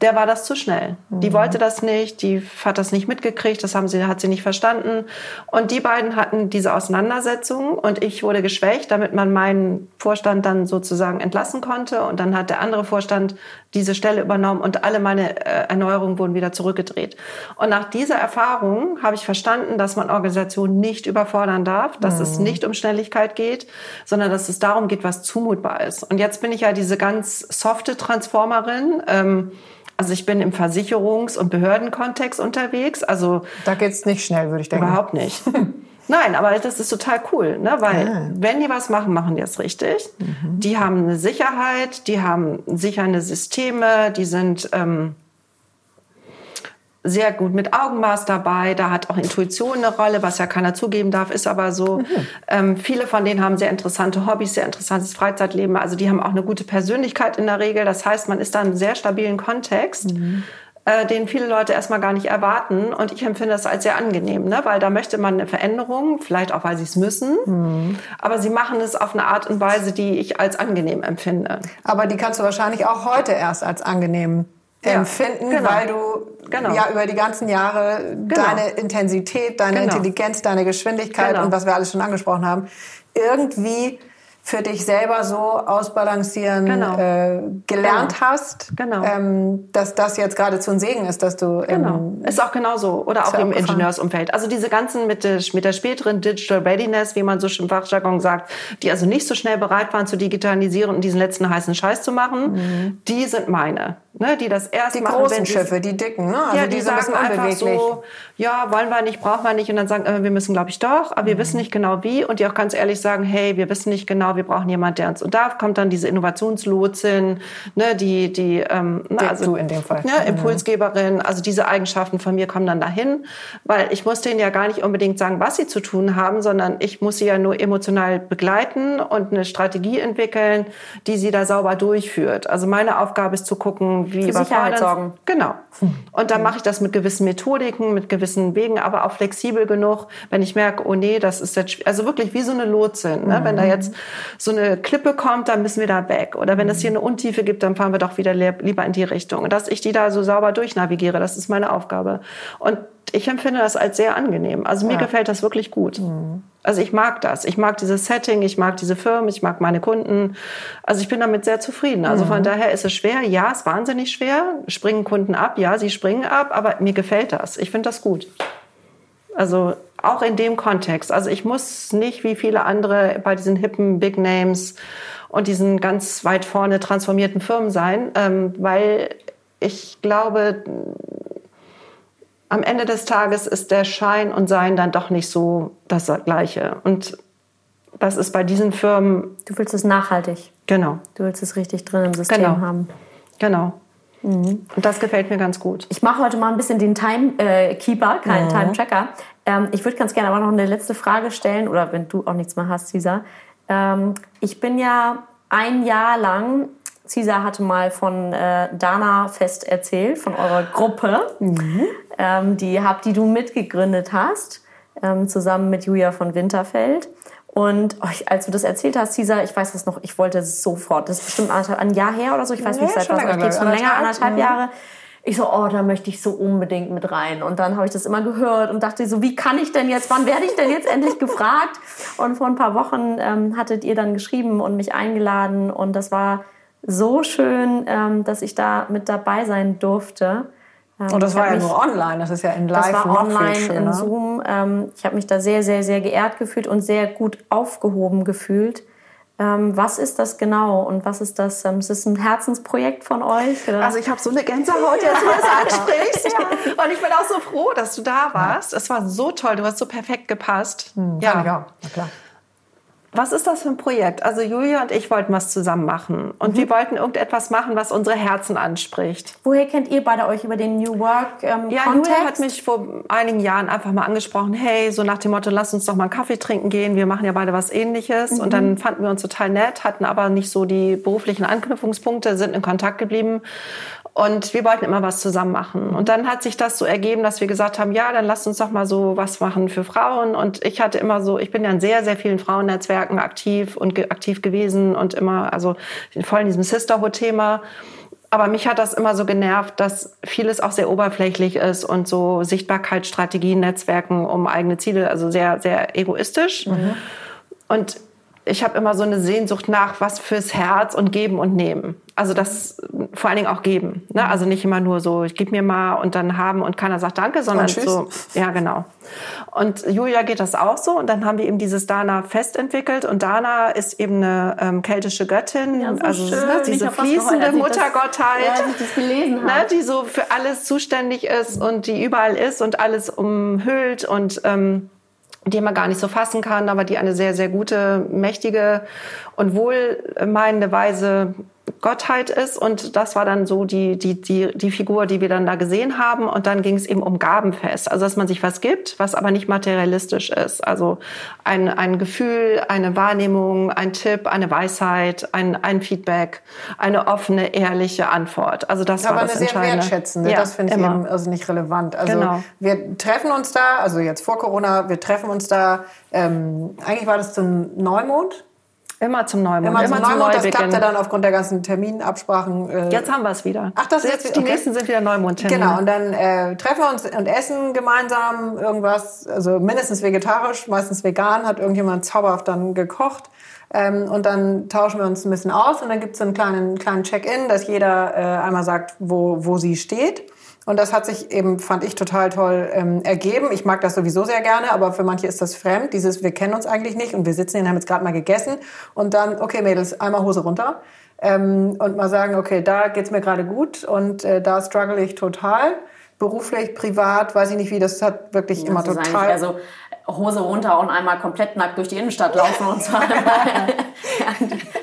der war das zu schnell. Die wollte das nicht, die hat das nicht mitgekriegt, das haben sie, hat sie nicht verstanden. Und die beiden hatten diese Auseinandersetzung und ich wurde geschwächt, damit man meinen Vorstand dann sozusagen entlassen konnte. Und dann hat der andere Vorstand diese Stelle übernommen und alle meine äh, Erneuerungen wurden wieder zurückgedreht. Und nach dieser Erfahrung habe ich verstanden, dass man Organisationen nicht überfordern darf, dass es nicht um Schnelligkeit geht, sondern dass es darum geht, was zumutbar ist. Und jetzt bin ich ja diese ganz softe Transformerin. Ähm, also ich bin im Versicherungs- und Behördenkontext unterwegs. Also Da geht's nicht schnell, würde ich denken. Überhaupt nicht. Nein, aber das ist total cool, ne? weil wenn die was machen, machen die es richtig. Die haben eine Sicherheit, die haben sicherne Systeme, die sind ähm, sehr gut mit Augenmaß dabei. Da hat auch Intuition eine Rolle, was ja keiner zugeben darf, ist aber so. Ähm, viele von denen haben sehr interessante Hobbys, sehr interessantes Freizeitleben. Also die haben auch eine gute Persönlichkeit in der Regel. Das heißt, man ist da in einem sehr stabilen Kontext. Äh, den viele Leute erstmal gar nicht erwarten. Und ich empfinde das als sehr angenehm, ne? weil da möchte man eine Veränderung, vielleicht auch, weil sie es müssen. Aber sie machen es auf eine Art und Weise, die ich als angenehm empfinde. Aber die kannst du wahrscheinlich auch heute erst als angenehm Ja, empfinden, genau. weil du Genau. ja über die ganzen Jahre deine Intensität, deine Genau. Intelligenz, deine Geschwindigkeit Genau. und was wir alles schon angesprochen haben, irgendwie für dich selber so ausbalancieren Genau. äh, gelernt hast, Genau. ähm, dass das jetzt gerade zu ein Segen ist, dass du Genau. Ist auch genauso. Oder auch im. Ingenieursumfeld. Also diese ganzen mit der, mit der späteren Digital Readiness, wie man so im Fachjargon sagt, die also nicht so schnell bereit waren zu digitalisieren und diesen letzten heißen Scheiß zu machen, die sind meine. Ne, die das erst die machen, großen wenn sie- Schiffe, die dicken, ne? Also ja, die, die, sagen einfach so, ja, wollen wir nicht, brauchen wir nicht. Und dann sagen, äh, wir müssen, glaube ich, doch, aber Mhm. wir wissen nicht genau wie. Und die auch ganz ehrlich sagen, hey, wir wissen nicht genau, wir brauchen jemanden, der uns. Und da kommt dann diese Innovationslotsin, ne, die, die, ähm, na, Die- du in dem Fall. Ne, Impulsgeberin. Also diese Eigenschaften von mir kommen dann dahin, weil ich muss denen ja gar nicht unbedingt sagen, was sie zu tun haben, sondern ich muss sie ja nur emotional begleiten und eine Strategie entwickeln, die sie da sauber durchführt. Also meine Aufgabe ist zu gucken, irgendwie Für Sicherheit sorgen. Genau. Und dann mache ich das mit gewissen Methodiken, mit gewissen Wegen, aber auch flexibel genug, wenn ich merke, oh nee, das ist jetzt, also wirklich wie so eine Lotsin. Ne? Wenn da jetzt so eine Klippe kommt, dann müssen wir da weg. Oder wenn es hier eine Untiefe gibt, dann fahren wir doch wieder lieber in die Richtung. Und dass ich die da so sauber durchnavigiere, das ist meine Aufgabe. Und ich empfinde das als sehr angenehm. Also mir gefällt das wirklich gut. Also ich mag das. Ich mag dieses Setting, ich mag diese Firmen, ich mag meine Kunden. Also ich bin damit sehr zufrieden. Also von daher ist es schwer. Ja, es ist wahnsinnig schwer. Springen Kunden ab? Ja, sie springen ab, aber mir gefällt das. Ich finde das gut. Also auch in dem Kontext. Also ich muss nicht wie viele andere bei diesen hippen Big Names und diesen ganz weit vorne transformierten Firmen sein, ähm, weil ich glaube, am Ende des Tages ist der Schein und Sein dann doch nicht so das Gleiche. Und das ist bei diesen Firmen, Du willst es nachhaltig. genau, Du willst es richtig drin im System Genau. haben. genau. Und das gefällt mir ganz gut. Ich mache heute mal ein bisschen den Time äh, keinen Time Tracker. Ähm, ich würde ganz gerne aber noch eine letzte Frage stellen, oder wenn du auch nichts mehr hast, Cesar. Ähm, ich bin ja ein Jahr lang, Cesar hatte mal von äh, Dana Fest erzählt, von eurer Gruppe, ähm, die, hab, die du mitgegründet hast, ähm, zusammen mit Julia von Winterfeld. Und oh, ich, als du das erzählt hast, Cesar, ich weiß das noch, ich wollte sofort, das ist bestimmt anderthalb- ein Jahr her oder so, ich weiß Ja, nicht, seit was, länger, ich schon länger, Anderthalb, anderthalb Jahre. Ich so, oh, da möchte ich so unbedingt mit rein. Und dann habe ich das immer gehört und dachte so, wie kann ich denn jetzt, wann werde ich denn jetzt endlich gefragt? Und vor ein paar Wochen ähm, hattet ihr dann geschrieben und mich eingeladen und das war so schön, ähm, dass ich da mit dabei sein durfte. Ähm, Und das ich war ja mich- nur online, das ist ja in live das war noch online viel in. Zoom. Ähm, ich habe mich da sehr, sehr, sehr geehrt gefühlt und sehr gut aufgehoben gefühlt. Ähm, was ist das genau und was ist das? Ähm, ist das ein Herzensprojekt von euch? Oder? Also ich habe so eine Gänsehaut, jetzt du das ansprichst. Und ich bin auch so froh, dass du da warst. Es war so toll, du hast so perfekt gepasst. Ich auch, na klar. Was ist das für ein Projekt? Also Julia und ich wollten was zusammen machen. Und Mhm. wir wollten irgendetwas machen, was unsere Herzen anspricht. Woher kennt ihr beide euch über den New Work ähm, Ja, Kontext? Julia hat mich vor einigen Jahren einfach mal angesprochen, hey, so nach dem Motto, lass uns doch mal einen Kaffee trinken gehen, wir machen ja beide was ähnliches. Und Mhm. dann fanden wir uns total nett, hatten aber nicht so die beruflichen Anknüpfungspunkte, sind in Kontakt geblieben. Und wir wollten immer was zusammen machen. Und dann hat sich das so ergeben, dass wir gesagt haben, ja, dann lasst uns doch mal so was machen für Frauen. Und ich hatte immer so, ich bin ja in sehr, sehr vielen Frauennetzwerken aktiv und ge aktiv gewesen und immer, also voll in diesem Sisterhood-Thema. Aber mich hat das immer so genervt, dass vieles auch sehr oberflächlich ist und so Sichtbarkeitsstrategien, Netzwerken um eigene Ziele, also sehr, sehr egoistisch. Und ich habe immer so eine Sehnsucht nach was fürs Herz und geben und nehmen. Also das vor allen Dingen auch geben. Ne? Also nicht immer nur so, ich gebe mir mal und dann haben und keiner sagt Danke, sondern so, ja genau. Und Julia geht das auch so und dann haben wir eben dieses Dana Fest entwickelt und Dana ist eben eine ähm, keltische Göttin, Ja, so also schön. ne, diese fließende das- Muttergottheit Ja, das gelesen ne, die so für alles zuständig ist und die überall ist und alles umhüllt und ähm, die man gar nicht so fassen kann, aber die eine sehr, sehr gute, mächtige und wohlmeinende Weise Gottheit ist. Und das war dann so die, die, die, die Figur, die wir dann da gesehen haben. Und dann ging es eben um Gabenfest. Also, dass man sich was gibt, was aber nicht materialistisch ist. Also ein, ein Gefühl, eine Wahrnehmung, ein Tipp, eine Weisheit, ein, ein Feedback, eine offene, ehrliche Antwort. Also das Aber war eine das sehr Entscheidende. wertschätzende, Ja, das finde ich immer. eben also nicht relevant. Also Genau. wir treffen uns da, also jetzt vor Corona, wir treffen uns da, ähm, eigentlich war das zum Neumond. Immer zum Neumond. Immer, zum Neumond, das Neubeginn. klappte dann aufgrund der ganzen Terminabsprachen. Äh, Jetzt haben wir es wieder. Ach, das ist jetzt- die okay. nächsten sind wieder Neumondtermine. Genau, und dann äh, treffen wir uns und essen gemeinsam irgendwas, also mindestens vegetarisch, meistens vegan, hat irgendjemand zauberhaft dann gekocht. Ähm, und dann tauschen wir uns ein bisschen aus und dann gibt es einen kleinen, kleinen Check-in, dass jeder äh, einmal sagt, wo, wo sie steht. Und das hat sich eben, fand ich, total toll ähm, ergeben. Ich mag das sowieso sehr gerne, aber für manche ist das fremd. Dieses, wir kennen uns eigentlich nicht und wir sitzen hier und haben jetzt gerade mal gegessen. Und dann, okay, Mädels, einmal Hose runter. Ähm, und mal sagen, okay, da geht's mir gerade gut und äh, da struggle ich total. Beruflich, privat, weiß ich nicht wie, das hat wirklich immer Das ist total... eigentlich eher so Hose runter und einmal komplett nackt durch die Innenstadt laufen und zwar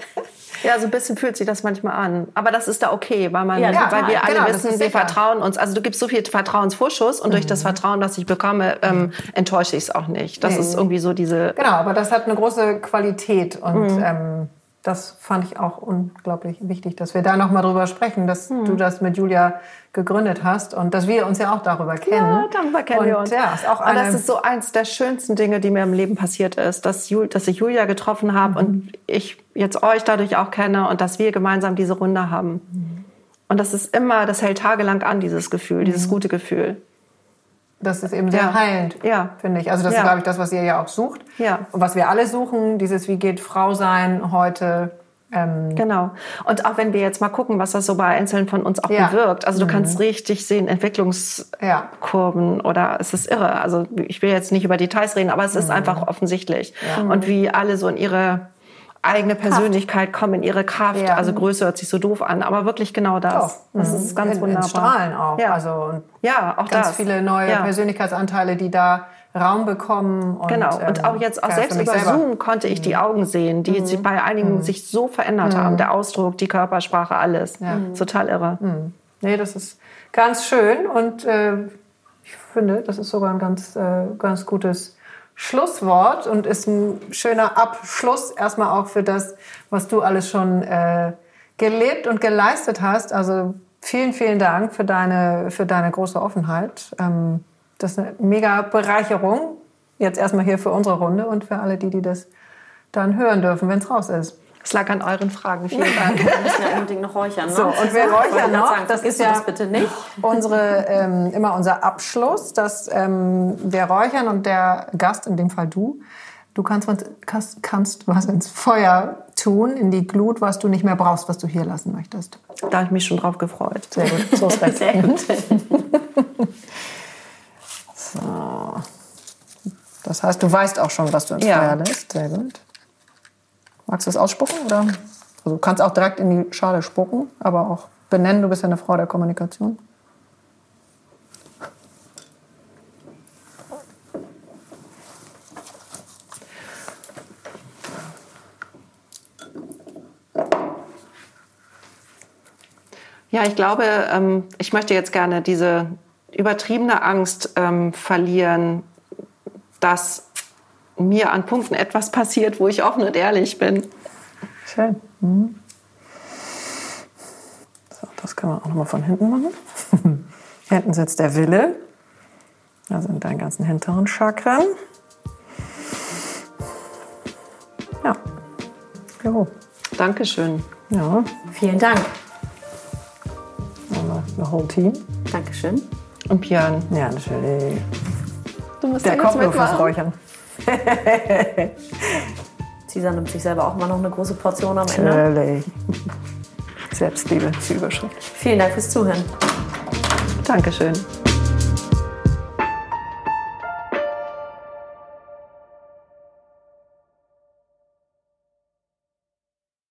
Ja, so ein bisschen fühlt sich das manchmal an. Aber das ist da okay, weil, man, Ja, weil wir alle Genau, wissen, wir vertrauen uns. Also du gibst so viel Vertrauensvorschuss und durch das Vertrauen, das ich bekomme, ähm, enttäusche ich es auch nicht. Das ist irgendwie so diese... Genau, aber das hat eine große Qualität und Mhm. ähm, das fand ich auch unglaublich wichtig, dass wir da noch mal drüber sprechen, dass Hm. du das mit Julia gegründet hast und dass wir uns ja auch darüber kennen. Ja, darüber kennen und, wir uns. Ja, ist auch und eine, das ist so eins der schönsten Dinge, die mir im Leben passiert ist, dass, Jul, dass ich Julia getroffen habe und ich jetzt euch dadurch auch kenne und dass wir gemeinsam diese Runde haben. Und das ist immer, das hält tagelang an, dieses Gefühl, dieses gute Gefühl. Das ist eben sehr Ja. heilend, Ja. finde ich. Also das Ja. ist, glaube ich, das, was ihr ja auch sucht. Ja. Und was wir alle suchen, dieses Wie geht Frau sein heute. Ähm, Genau. Und auch wenn wir jetzt mal gucken, was das so bei Einzelnen von uns auch Ja. bewirkt. Also du kannst richtig sehen, Entwicklungskurven oder es ist irre. Also ich will jetzt nicht über Details reden, aber es ist einfach offensichtlich. Und wie alle so in ihre eigene Persönlichkeit kommen, in ihre Kraft. Ja. Also Größe hört sich so doof an, aber wirklich genau das. Doch. Das ist ganz in, wunderbar. In Strahlen auch. Ja. Also Ja, auch ganz das. viele neue Ja. Persönlichkeitsanteile, die da Raum bekommen. Und, Genau. Und ähm, auch jetzt auch ja, selbst über selber. Mhm. Zoom konnte ich die Augen sehen, die sich bei einigen sich so verändert haben. Der Ausdruck, die Körpersprache, alles. Total irre. Nee, das ist ganz schön und äh, ich finde, das ist sogar ein ganz, äh, ganz gutes Schlusswort und ist ein schöner Abschluss erstmal auch für das, was du alles schon äh, gelebt und geleistet hast. Also vielen, vielen Dank für deine, für deine große Offenheit. Ähm, das ist eine mega Bereicherung. Jetzt erstmal hier für unsere Runde und für alle die, die das dann hören dürfen, wenn es raus ist. Es lag an euren Fragen. Vielen Dank. Wir müssen ja unbedingt noch räuchern. Ne? So, und wir räuchern noch. Sagen, das ist ja das bitte nicht. unsere, ähm, immer unser Abschluss, dass ähm, wir räuchern und der Gast, in dem Fall du, du kannst was, kannst, kannst was ins Feuer tun, in die Glut, was du nicht mehr brauchst, was du hier lassen möchtest. Da habe ich mich schon drauf gefreut. Sehr gut, so ist recht. Sehr gut. Das heißt, du weißt auch schon, was du ins Ja. Feuer lässt. Sehr gut. Magst du es ausspucken? Oder? Also du kannst auch direkt in die Schale spucken, aber auch benennen. Du bist ja eine Frau der Kommunikation. Ja, ich glaube, ähm, ich möchte jetzt gerne diese übertriebene Angst ähm, verlieren, dass mir an Punkten etwas passiert, wo ich offen und ehrlich bin. Schön. Mhm. So, das kann man auch nochmal von hinten machen. hinten sitzt der Wille. Da sind deine ganzen hinteren Chakren. Ja. Jo. Dankeschön. Ja. Vielen Dank. Einmal the whole team. Dankeschön. Und Björn, Ja, natürlich. du musst Der ja kommt nur fürs. Räuchern. Cesar nimmt sich selber auch immer noch eine große Portion am Ende. Natürlich. Selbstliebe, die Überschrift. Vielen Dank fürs Zuhören. Dankeschön.